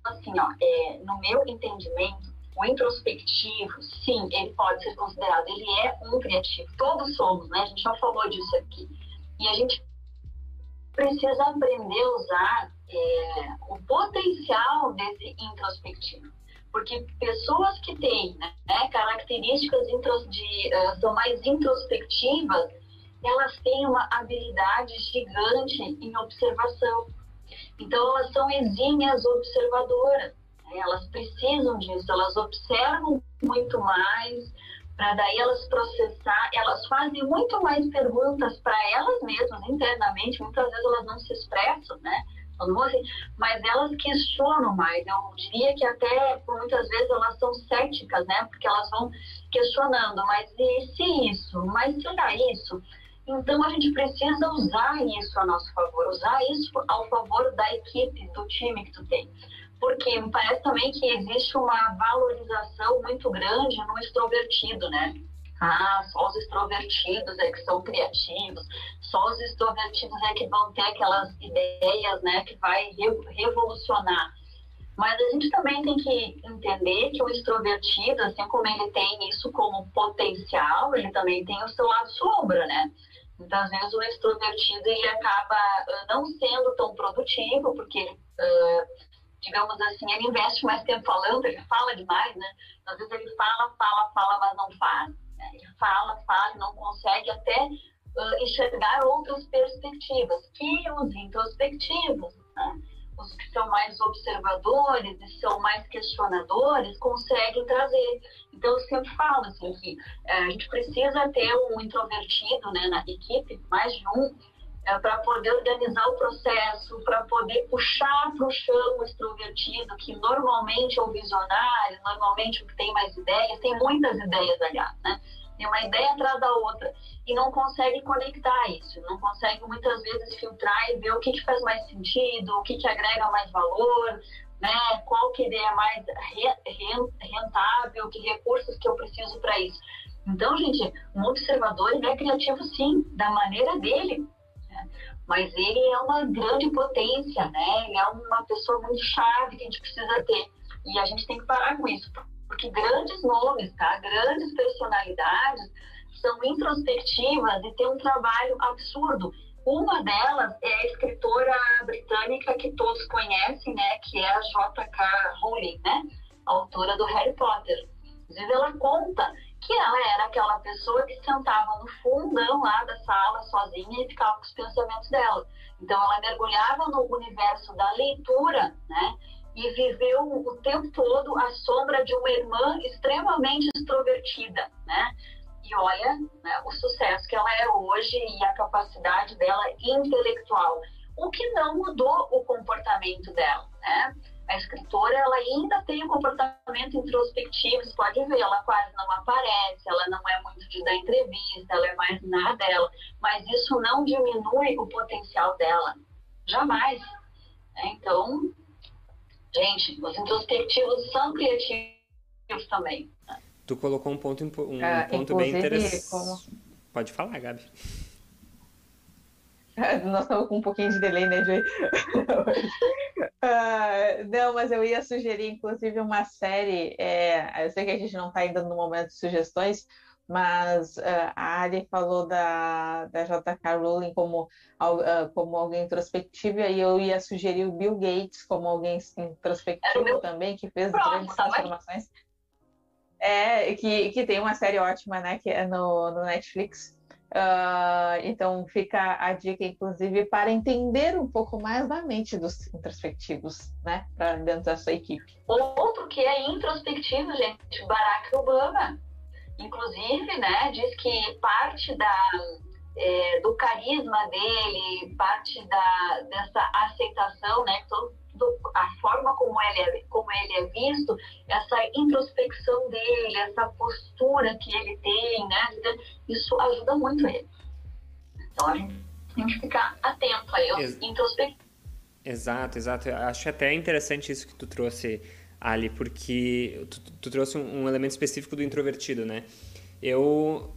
B: assim, ó, é, no meu entendimento, o introspectivo, sim, ele pode ser considerado, ele é um criativo. Todos somos, né? A gente já falou disso aqui. E a gente precisa aprender a usar é, o potencial desse introspectivo. Porque pessoas que têm né, características de, uh, são mais introspectivas, elas têm uma habilidade gigante em observação. Então, elas são exímias observadoras. Elas precisam disso, elas observam muito mais, para daí elas processar, elas fazem muito mais perguntas para elas mesmas internamente, muitas vezes elas não se expressam, né? mas elas questionam mais. Eu diria que até muitas vezes elas são céticas, né? Porque elas vão questionando, mas e se isso? Mas será isso? Então a gente precisa usar isso a nosso favor, usar isso ao favor da equipe, do time que tu tem porque me parece também que existe uma valorização muito grande no extrovertido, né? Ah, só os extrovertidos é que são criativos, só os extrovertidos é que vão ter aquelas ideias, né, que vai revolucionar. Mas a gente também tem que entender que o extrovertido, assim como ele tem isso como potencial, ele também tem o seu lado sombra, né? Muitas vezes o extrovertido ele acaba uh, não sendo tão produtivo, porque ele uh, digamos assim, ele investe mais tempo falando, ele fala demais, né? Às vezes ele fala, fala, fala, mas não faz. Né? Ele fala, fala, não consegue até uh, enxergar outras perspectivas, que os introspectivos, né? Os que são mais observadores e são mais questionadores, conseguem trazer. Então, eu sempre falo assim, que uh, a gente precisa ter um introvertido né, na equipe, mais de um, é, para poder organizar o processo, para poder puxar para o chão o extrovertido, que normalmente é o visionário, normalmente o que tem mais ideias, tem muitas ideias, aliás, né? Tem uma ideia atrás da outra e não consegue conectar isso, não consegue muitas vezes filtrar e ver o que, que faz mais sentido, o que, que agrega mais valor, né? Qual que é mais rentável, que recursos que eu preciso para isso. Então, gente, um observador ele é criativo sim, da maneira dele, mas ele é uma grande potência, né? Ele é uma pessoa muito chave que a gente precisa ter. E a gente tem que parar com isso, porque grandes nomes, tá? Grandes personalidades são introspectivas e têm um trabalho absurdo. Uma delas é a escritora britânica que todos conhecem, né? Que é a J.K. Rowling, né? Autora do Harry Potter. Vezes ela conta que ela era aquela pessoa que sentava no fundão lá da sala sozinha e ficava com os pensamentos dela. Então ela mergulhava no universo da leitura, né? E viveu o tempo todo à sombra de uma irmã extremamente extrovertida, né? E olha né, o sucesso que ela é hoje e a capacidade dela intelectual, o que não mudou o comportamento dela, né? a escritora ela ainda tem um comportamento introspectivo, você pode ver, ela quase não aparece, ela não é muito de dar entrevista, ela é mais na dela, mas isso não diminui o potencial dela, jamais. É, então, gente, os introspectivos são criativos também.
A: Tu colocou um ponto, um é, ponto bem interessante. Como... Pode falar, Gabi.
C: Nós estamos com um pouquinho de delay, né, Joey? uh, não, mas eu ia sugerir, inclusive, uma série. É, eu sei que a gente não está ainda no momento de sugestões, mas uh, a Ali falou da, da J.K. Rowling como, uh, como alguém introspectivo, e eu ia sugerir o Bill Gates como alguém introspectivo também, que fez Pronto, grandes transformações. É, que, que tem uma série ótima, né, que é no, no Netflix, Uh, então fica a dica, inclusive, para entender um pouco mais da mente dos introspectivos, né? Para dentro da sua equipe.
B: Outro que é introspectivo, gente, Barack Obama. Inclusive, né, diz que parte da, é, do carisma dele, parte da, dessa aceitação, né? Todo, a forma como ele, é, como ele é visto, essa introspecção dele, essa postura que ele tem, né? Isso ajuda muito ele. Então a gente tem que ficar atento aí Ex introspectivos.
A: Exato, exato. Acho até interessante isso que tu trouxe, Ali, porque tu, tu trouxe um, um elemento específico do introvertido, né? Eu,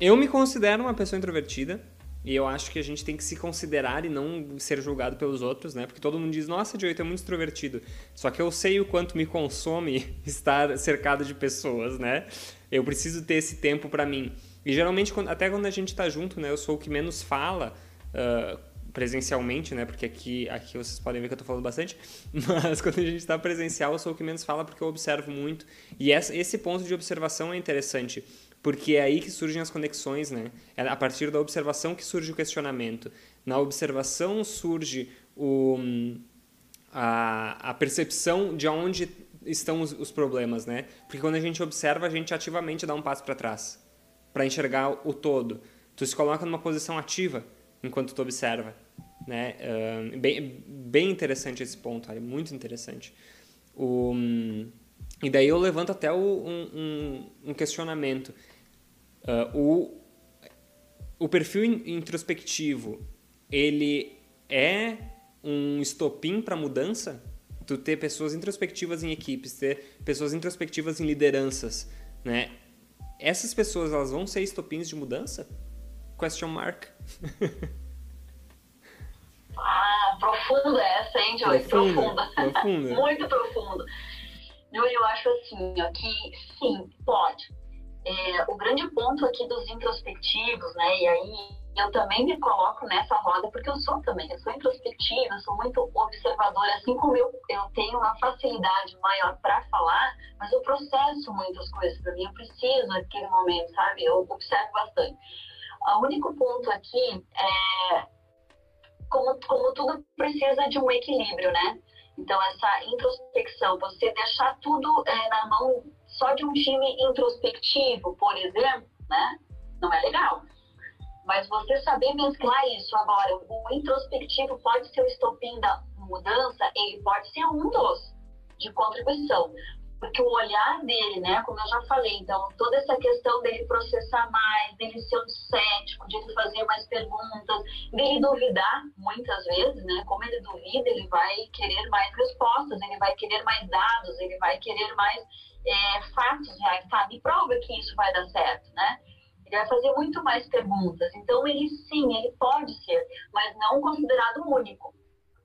A: eu me considero uma pessoa introvertida, e eu acho que a gente tem que se considerar e não ser julgado pelos outros, né? Porque todo mundo diz, nossa, tu é muito extrovertido. Só que eu sei o quanto me consome estar cercado de pessoas, né? Eu preciso ter esse tempo para mim. E geralmente, até quando a gente tá junto, né? Eu sou o que menos fala uh, presencialmente, né? Porque aqui, aqui vocês podem ver que eu tô falando bastante. Mas quando a gente tá presencial, eu sou o que menos fala porque eu observo muito. E esse ponto de observação é interessante porque é aí que surgem as conexões, né? É a partir da observação que surge o questionamento. Na observação surge o, a, a percepção de onde estão os, os, problemas, né? Porque quando a gente observa, a gente ativamente dá um passo para trás, para enxergar o todo. Tu se coloca numa posição ativa enquanto tu observa, né? Uh, bem, bem interessante esse ponto, é muito interessante. O, e daí eu levanto até o, um, um, um questionamento. Uh, o, o perfil introspectivo, ele é um estopim para mudança? Tu ter pessoas introspectivas em equipes, ter pessoas introspectivas em lideranças, né? Essas pessoas, elas vão ser estopins de mudança? Question mark.
B: ah, profunda essa, hein, Joy? Profunda. profunda. profunda. Muito profunda. Eu, eu acho assim, ó, que sim, pode é, o grande ponto aqui dos introspectivos, né? E aí eu também me coloco nessa roda porque eu sou também, eu sou introspectiva, eu sou muito observadora, assim como eu, eu tenho uma facilidade maior para falar, mas eu processo muitas coisas para mim, eu preciso naquele momento, sabe? Eu observo bastante. O único ponto aqui é como, como tudo precisa de um equilíbrio, né? Então, essa introspecção, você deixar tudo é, na mão só de um time introspectivo, por exemplo, né? Não é legal. Mas você saber mesclar isso agora, o introspectivo pode ser o estopim da mudança, ele pode ser um dos de contribuição. Porque o olhar dele, né, como eu já falei, então, toda essa questão dele processar mais, dele ser um cético, de ele fazer mais perguntas, dele duvidar muitas vezes, né, como ele duvida, ele vai querer mais respostas, ele vai querer mais dados, ele vai querer mais é, fatos reais, tá? Me prova que isso vai dar certo, né? Ele vai fazer muito mais perguntas. Então, ele sim, ele pode ser, mas não considerado único.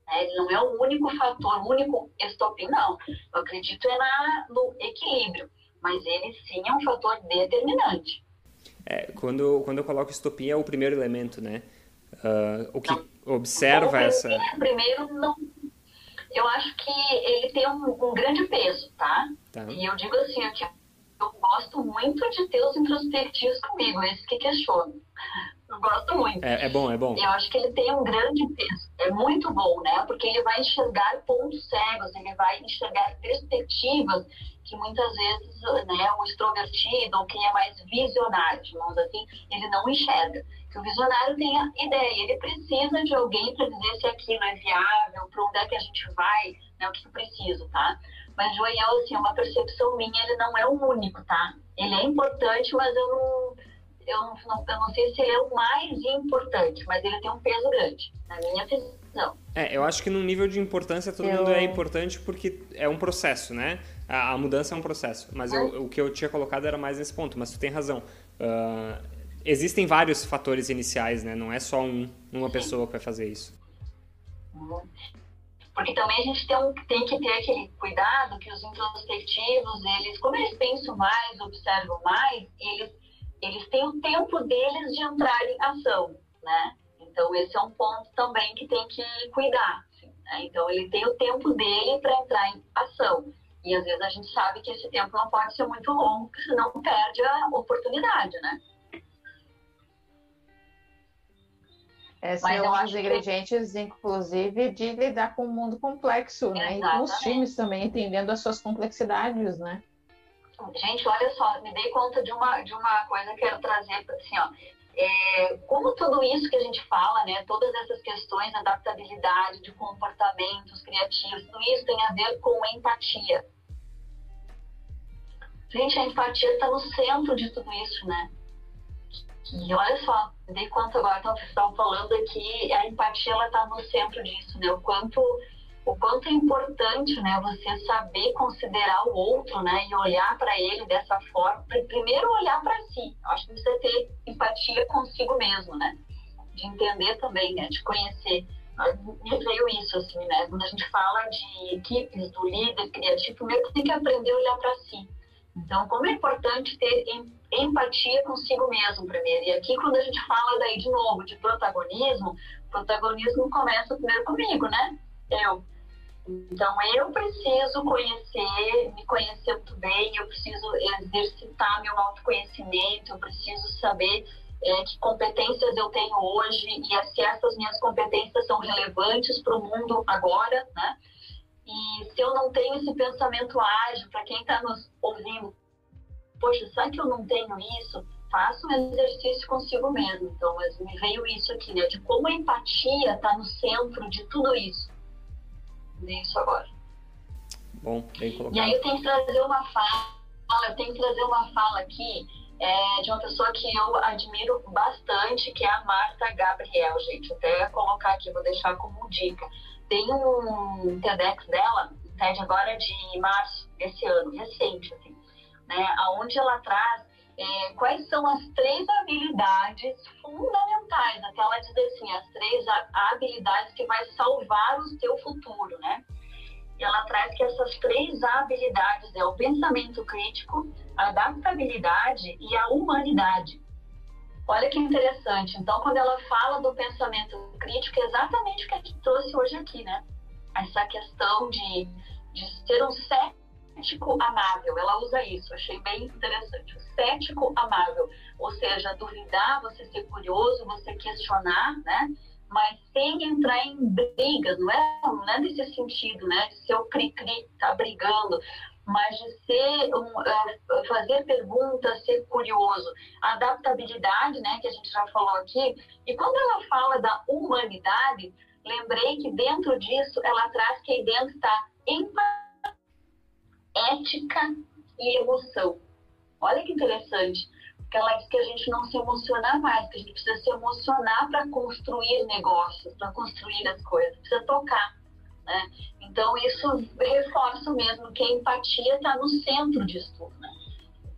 B: Né? Ele não é o único fator, o único estopim, não. Eu acredito é na, no equilíbrio, mas ele sim é um fator determinante.
A: É, quando, quando eu coloco estopim é o primeiro elemento, né? Uh, o que não, observa essa...
B: Primeiro, não, eu acho que ele tem um, um grande peso, tá? tá? E eu digo assim, aqui, eu gosto muito de ter os introspectivos comigo, esses que questionam. Eu gosto muito.
A: É, é, bom, é bom.
B: Eu acho que ele tem um grande peso. É muito bom, né? Porque ele vai enxergar pontos cegos, ele vai enxergar perspectivas que muitas vezes né, o extrovertido ou quem é mais visionário, digamos assim, ele não enxerga que o visionário tenha ideia, ele precisa de alguém para dizer se aquilo é viável, para onde é que a gente vai, né, o que eu preciso, tá? Mas Joel, assim, é uma percepção minha, ele não é o único, tá? Ele é importante, mas eu não, eu não, eu não sei se ele é o mais importante, mas ele tem um peso grande, na minha visão.
A: É, eu acho que no nível de importância todo eu... mundo é importante porque é um processo, né? A, a mudança é um processo. Mas eu, o que eu tinha colocado era mais nesse ponto, mas tu tem razão. Uh, existem vários fatores iniciais, né? Não é só um, uma Sim. pessoa que vai fazer isso.
B: Porque também a gente tem, um, tem, que ter aquele cuidado que os introspectivos, eles, como eles pensam mais, observam mais, eles, eles têm o tempo deles de entrar em ação, né? Então, esse é um ponto também que tem que cuidar. Assim, né? Então, ele tem o tempo dele para entrar em ação. E às vezes a gente sabe que esse tempo não pode ser muito longo, senão perde a oportunidade, né?
C: É, são é os ingredientes, que... inclusive, de lidar com um mundo complexo, né? Exatamente. E com os times também, entendendo as suas complexidades, né?
B: Gente, olha só, me dei conta de uma, de uma coisa que eu quero trazer, assim, ó. É, como tudo isso que a gente fala, né, todas essas questões de adaptabilidade, de comportamentos criativos, tudo isso tem a ver com empatia. Gente, a empatia está no centro de tudo isso, né? E olha só, dei conta agora estavam falando aqui, a empatia ela está no centro disso, né? O quanto, o quanto é importante, né? Você saber considerar o outro, né? E olhar para ele dessa forma. Primeiro olhar para si. Eu acho que você ter empatia consigo mesmo, né? De entender também, né? De conhecer. Me veio isso, assim, né? Quando a gente fala de equipes, do líder criativo, primeiro tem que aprender a olhar para si então, como é importante ter empatia consigo mesmo primeiro. E aqui, quando a gente fala daí de novo de protagonismo, protagonismo começa primeiro comigo, né? Eu. Então, eu preciso conhecer, me conhecer muito bem, eu preciso exercitar meu autoconhecimento, eu preciso saber é, que competências eu tenho hoje e se essas minhas competências são relevantes para o mundo agora, né? E se eu não tenho esse pensamento ágil, para quem está nos ouvindo, poxa, será que eu não tenho isso? Faça um exercício consigo mesmo. Então, me veio isso aqui, né? De como a empatia está no centro de tudo isso. Isso agora.
A: Bom, bem colocado.
B: E aí eu tenho que trazer uma fala, eu tenho que trazer uma fala aqui é, de uma pessoa que eu admiro bastante, que é a Marta Gabriel, gente. Até colocar aqui, vou deixar como dica. Tem um TEDx dela, TED agora de março desse ano, recente, assim, né? Onde ela traz é, quais são as três habilidades fundamentais. Até ela diz assim, as três habilidades que vai salvar o seu futuro, né? E ela traz que essas três habilidades é o pensamento crítico, a adaptabilidade e a humanidade. Olha que interessante. Então, quando ela fala do pensamento crítico, é exatamente o que a gente trouxe hoje aqui, né? Essa questão de, de ser um cético amável. Ela usa isso, achei bem interessante. O cético amável. Ou seja, duvidar, você ser curioso, você questionar, né? Mas sem entrar em brigas, não é, não é nesse sentido, né? De ser o cri-cri, tá brigando mas de ser um, uh, fazer perguntas, ser curioso, adaptabilidade, né, que a gente já falou aqui. E quando ela fala da humanidade, lembrei que dentro disso ela traz que aí dentro está ética e emoção. Olha que interessante, porque ela diz que a gente não se emociona mais, que a gente precisa se emocionar para construir negócios, para construir as coisas, precisa tocar. Né? Então, isso reforça mesmo que a empatia está no centro disso tudo. Né?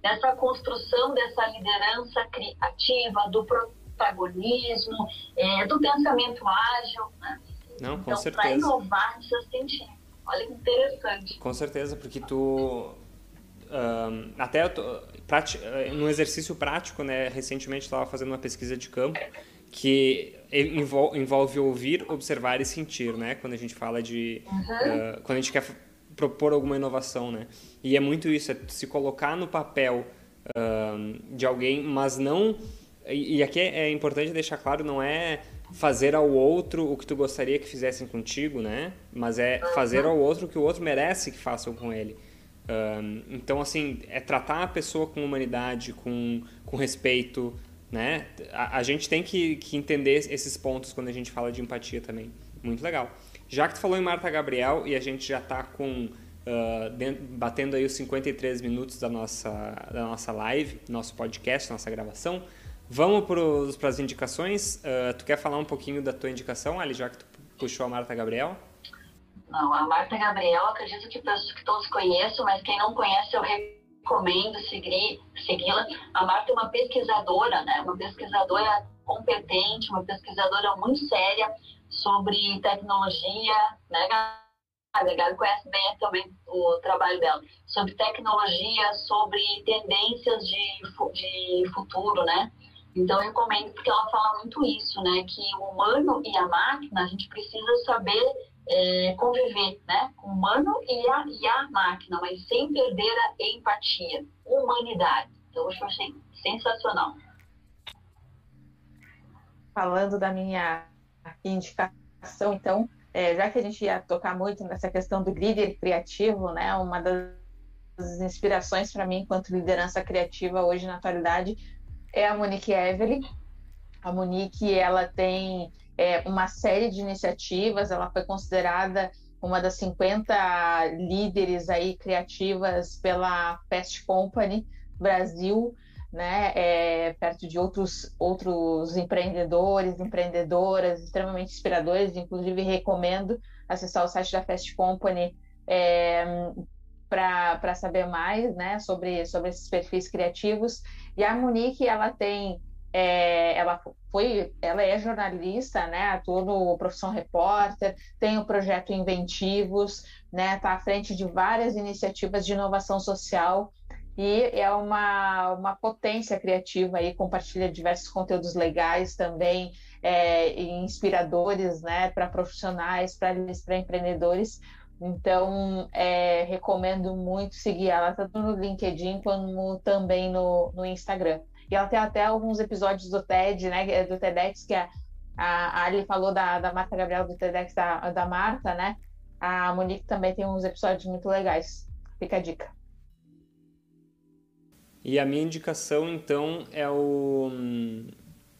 B: Dessa construção dessa liderança criativa, do protagonismo, é, do pensamento ágil. Né?
A: Não, com
B: então,
A: certeza.
B: Para inovar, precisa sentir. Olha que interessante.
A: Com certeza, porque tu. Um, até tô, no exercício prático, né, recentemente estava fazendo uma pesquisa de campo que envolve ouvir, observar e sentir, né? Quando a gente fala de... Uhum. Uh, quando a gente quer propor alguma inovação, né? E é muito isso, é se colocar no papel uh, de alguém, mas não... E, e aqui é, é importante deixar claro, não é fazer ao outro o que tu gostaria que fizessem contigo, né? Mas é fazer ao outro o que o outro merece que façam com ele. Um, então, assim, é tratar a pessoa com humanidade, com, com respeito, né? A, a gente tem que, que, entender esses pontos quando a gente fala de empatia também. Muito legal. Já que tu falou em Marta Gabriel e a gente já está com uh, dentro, batendo aí os 53 minutos da nossa, da nossa live, nosso podcast, nossa gravação, vamos para as indicações. Uh, tu quer falar um pouquinho da tua indicação, Ali, já que tu puxou a Marta Gabriel?
B: Não, a Marta Gabriel, acredito que, que todos conheçam, mas quem não conhece, eu recomendo seguir, segui-la. A Marta é uma pesquisadora, né? Uma pesquisadora competente, uma pesquisadora muito séria sobre tecnologia, né, a Gabi conhece bem também o trabalho dela, sobre tecnologia, sobre tendências de, de futuro, né? Então, eu recomendo porque ela fala muito isso, né? Que o humano e a máquina, a gente precisa saber é, conviver, né? Com o humano e a, e a máquina, mas sem perder a empatia, humanidade. Então, eu achei sensacional.
C: Falando da minha indicação, então, é, já que a gente ia tocar muito nessa questão do líder criativo, né? Uma das inspirações para mim enquanto liderança criativa hoje na atualidade é a Monique Evelyn. A Monique, ela tem é, uma série de iniciativas, ela foi considerada uma das 50 líderes aí criativas pela Fast Company Brasil, né, é, perto de outros, outros empreendedores, empreendedoras extremamente inspiradores, inclusive recomendo acessar o site da Fast Company é, para saber mais né, sobre, sobre esses perfis criativos. E a Monique, ela tem, é, ela foi, ela é jornalista, né, atua no Profissão Repórter, tem o projeto Inventivos, né, está à frente de várias iniciativas de inovação social e é uma, uma potência criativa aí, compartilha diversos conteúdos legais também, é, inspiradores, né, para profissionais, para empreendedores. Então, é, recomendo muito seguir ela, tanto no LinkedIn como também no, no Instagram. E ela tem até alguns episódios do TED, né, do TEDx, que a, a Ali falou da, da Marta Gabriel, do TEDx da, da Marta, né? A Monique também tem uns episódios muito legais. Fica a dica.
A: E a minha indicação, então, é o,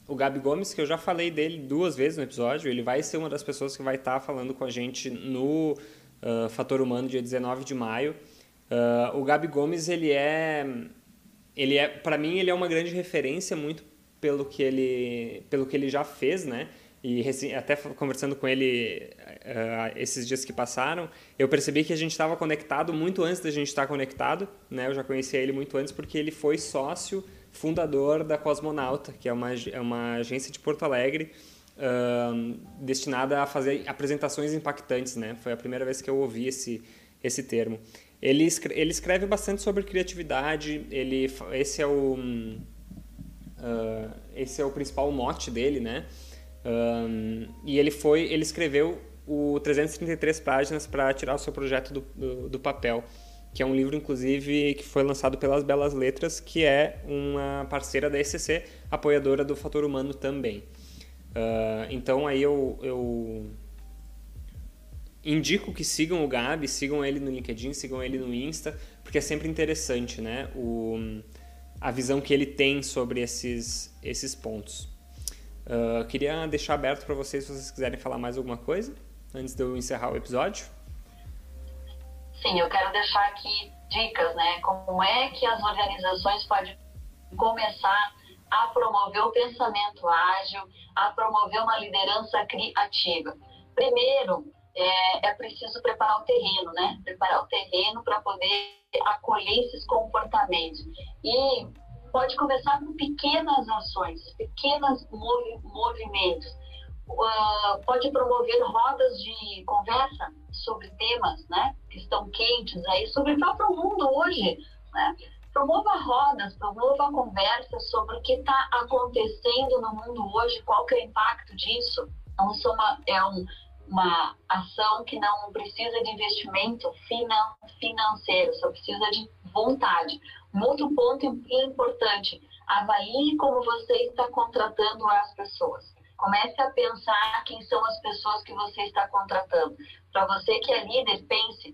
A: o Gabi Gomes, que eu já falei dele duas vezes no episódio. Ele vai ser uma das pessoas que vai estar falando com a gente no uh, Fator Humano, dia 19 de maio. Uh, o Gabi Gomes, ele é, ele é, para mim, ele é uma grande referência muito pelo que ele, pelo que ele já fez, né? E até conversando com ele uh, esses dias que passaram, eu percebi que a gente estava conectado muito antes da gente estar conectado, né? Eu já conhecia ele muito antes porque ele foi sócio fundador da Cosmonauta, que é uma, é uma agência de Porto Alegre uh, destinada a fazer apresentações impactantes, né? Foi a primeira vez que eu ouvi esse, esse termo. Ele, escreve, ele escreve bastante sobre criatividade, ele, esse, é o, uh, esse é o principal mote dele, né? Um, e ele foi, ele escreveu o 333 páginas para tirar o seu projeto do, do, do, papel, que é um livro, inclusive, que foi lançado pelas Belas Letras, que é uma parceira da ECC, apoiadora do Fator Humano também. Uh, então aí eu, eu indico que sigam o Gabi, sigam ele no LinkedIn, sigam ele no Insta, porque é sempre interessante, né? O, a visão que ele tem sobre esses, esses pontos. Uh, queria deixar aberto para vocês se vocês quiserem falar mais alguma coisa antes de eu encerrar o episódio.
B: Sim, eu quero deixar aqui dicas, né? Como é que as organizações podem começar a promover o pensamento ágil, a promover uma liderança criativa. Primeiro, é, é preciso preparar o terreno, né? Preparar o terreno para poder acolher esses comportamentos. E pode começar com pequenas ações, pequenos movi movimentos. Uh, pode promover rodas de conversa sobre temas né, que estão quentes aí, sobre o próprio mundo hoje. Né? Promova rodas, promova conversa sobre o que está acontecendo no mundo hoje, qual que é o impacto disso. Isso é uma, é um, uma ação que não precisa de investimento finan financeiro, só precisa de vontade. Um outro ponto importante, avalie como você está contratando as pessoas. Comece a pensar quem são as pessoas que você está contratando. Para você que é líder, pense,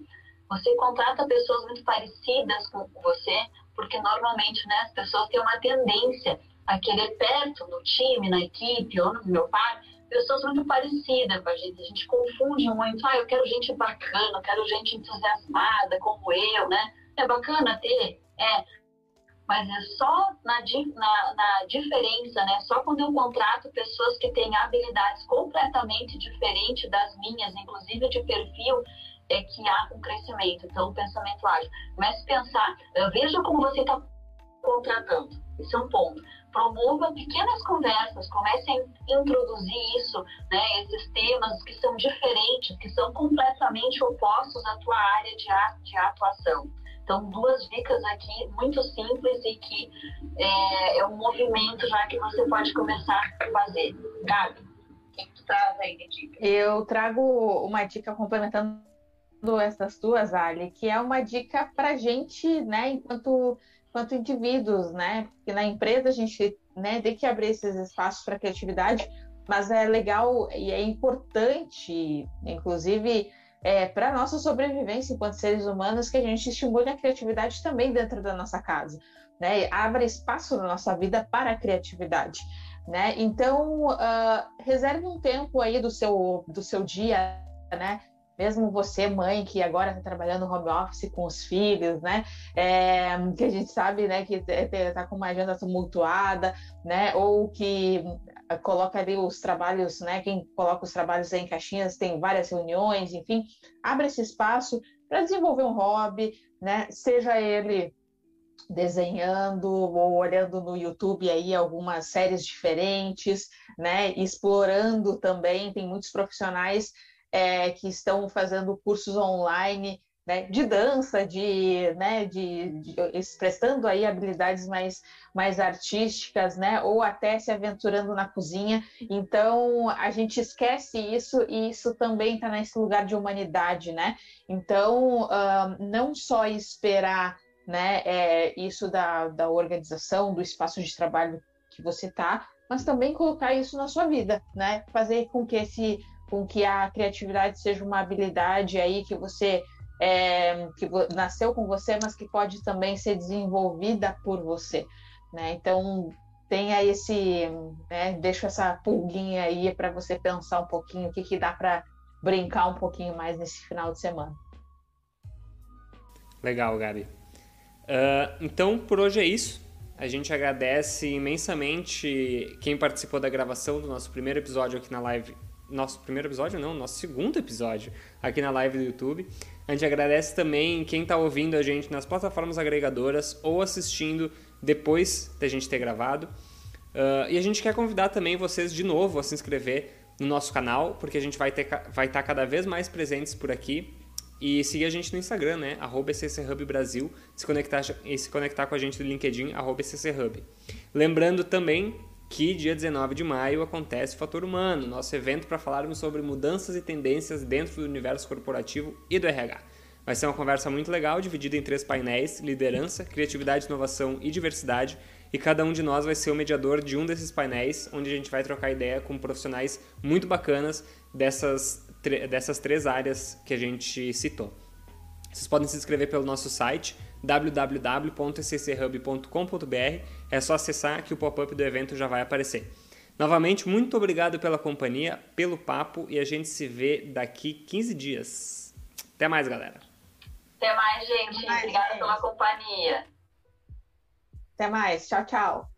B: você contrata pessoas muito parecidas com você, porque normalmente né, as pessoas têm uma tendência a querer perto no time, na equipe ou no meu pai, pessoas muito parecidas com a gente. A gente confunde muito, ah, eu quero gente bacana, eu quero gente entusiasmada como eu, né? É bacana ter é, mas é só na, na, na, diferença, né? Só quando eu contrato pessoas que têm habilidades completamente diferentes das minhas, inclusive de perfil, é, que há um crescimento. Então, o pensamento ágil. Comece a pensar, veja como você está contratando. Esse é um ponto. Promova pequenas conversas, comece a introduzir isso, né, esses temas que são diferentes, que são completamente opostos à tua área de, de atuação. Então, duas dicas aqui muito simples e que é, é um movimento já que você pode começar a fazer. Gabi, o que tu traz aí de dica?
C: Eu trago uma dica complementando essas duas, Ali, que é uma dica para gente, né, enquanto, enquanto indivíduos, né, porque na empresa a gente né, tem que abrir esses espaços para criatividade, mas é legal e é importante, inclusive, é, para a nossa sobrevivência enquanto seres humanos, que a gente estimule a criatividade também dentro da nossa casa, né? Abra espaço na nossa vida para a criatividade, né? Então, uh, reserve um tempo aí do seu, do seu dia, né? Mesmo você, mãe, que agora está trabalhando home office com os filhos, né? É, que a gente sabe, né, que está com uma agenda tumultuada, né? Ou que coloca ali os trabalhos, né? Quem coloca os trabalhos em caixinhas tem várias reuniões, enfim, abre esse espaço para desenvolver um hobby, né? Seja ele desenhando ou olhando no YouTube aí algumas séries diferentes, né? Explorando também, tem muitos profissionais é, que estão fazendo cursos online né, de dança, de, né, de, de, expressando aí habilidades mais, mais artísticas, né, ou até se aventurando na cozinha. Então a gente esquece isso e isso também está nesse lugar de humanidade, né? Então não só esperar, né, é, isso da, da organização, do espaço de trabalho que você está, mas também colocar isso na sua vida, né? Fazer com que esse com que a criatividade seja uma habilidade aí que você é, que nasceu com você, mas que pode também ser desenvolvida por você, né? Então tenha esse, né, deixo essa pulguinha aí para você pensar um pouquinho o que, que dá para brincar um pouquinho mais nesse final de semana.
A: Legal, Gabi. Uh, então por hoje é isso. A gente agradece imensamente quem participou da gravação do nosso primeiro episódio aqui na live nosso primeiro episódio, não, nosso segundo episódio aqui na live do YouTube. A gente agradece também quem está ouvindo a gente nas plataformas agregadoras ou assistindo depois da gente ter gravado. Uh, e a gente quer convidar também vocês de novo a se inscrever no nosso canal, porque a gente vai estar vai tá cada vez mais presentes por aqui. E seguir a gente no Instagram, né? Arroba Brasil, se conectar, e se conectar com a gente no LinkedIn, arroba Lembrando também que dia 19 de maio acontece o Fator Humano, nosso evento para falarmos sobre mudanças e tendências dentro do universo corporativo e do RH. Vai ser uma conversa muito legal, dividida em três painéis: liderança, criatividade, inovação e diversidade. E cada um de nós vai ser o mediador de um desses painéis, onde a gente vai trocar ideia com profissionais muito bacanas dessas, dessas três áreas que a gente citou. Vocês podem se inscrever pelo nosso site www.scchub.com.br. É só acessar que o pop-up do evento já vai aparecer. Novamente, muito obrigado pela companhia, pelo papo e a gente se vê daqui 15 dias. Até mais, galera.
B: Até mais, gente. Obrigada pela companhia.
C: Até mais. Tchau, tchau.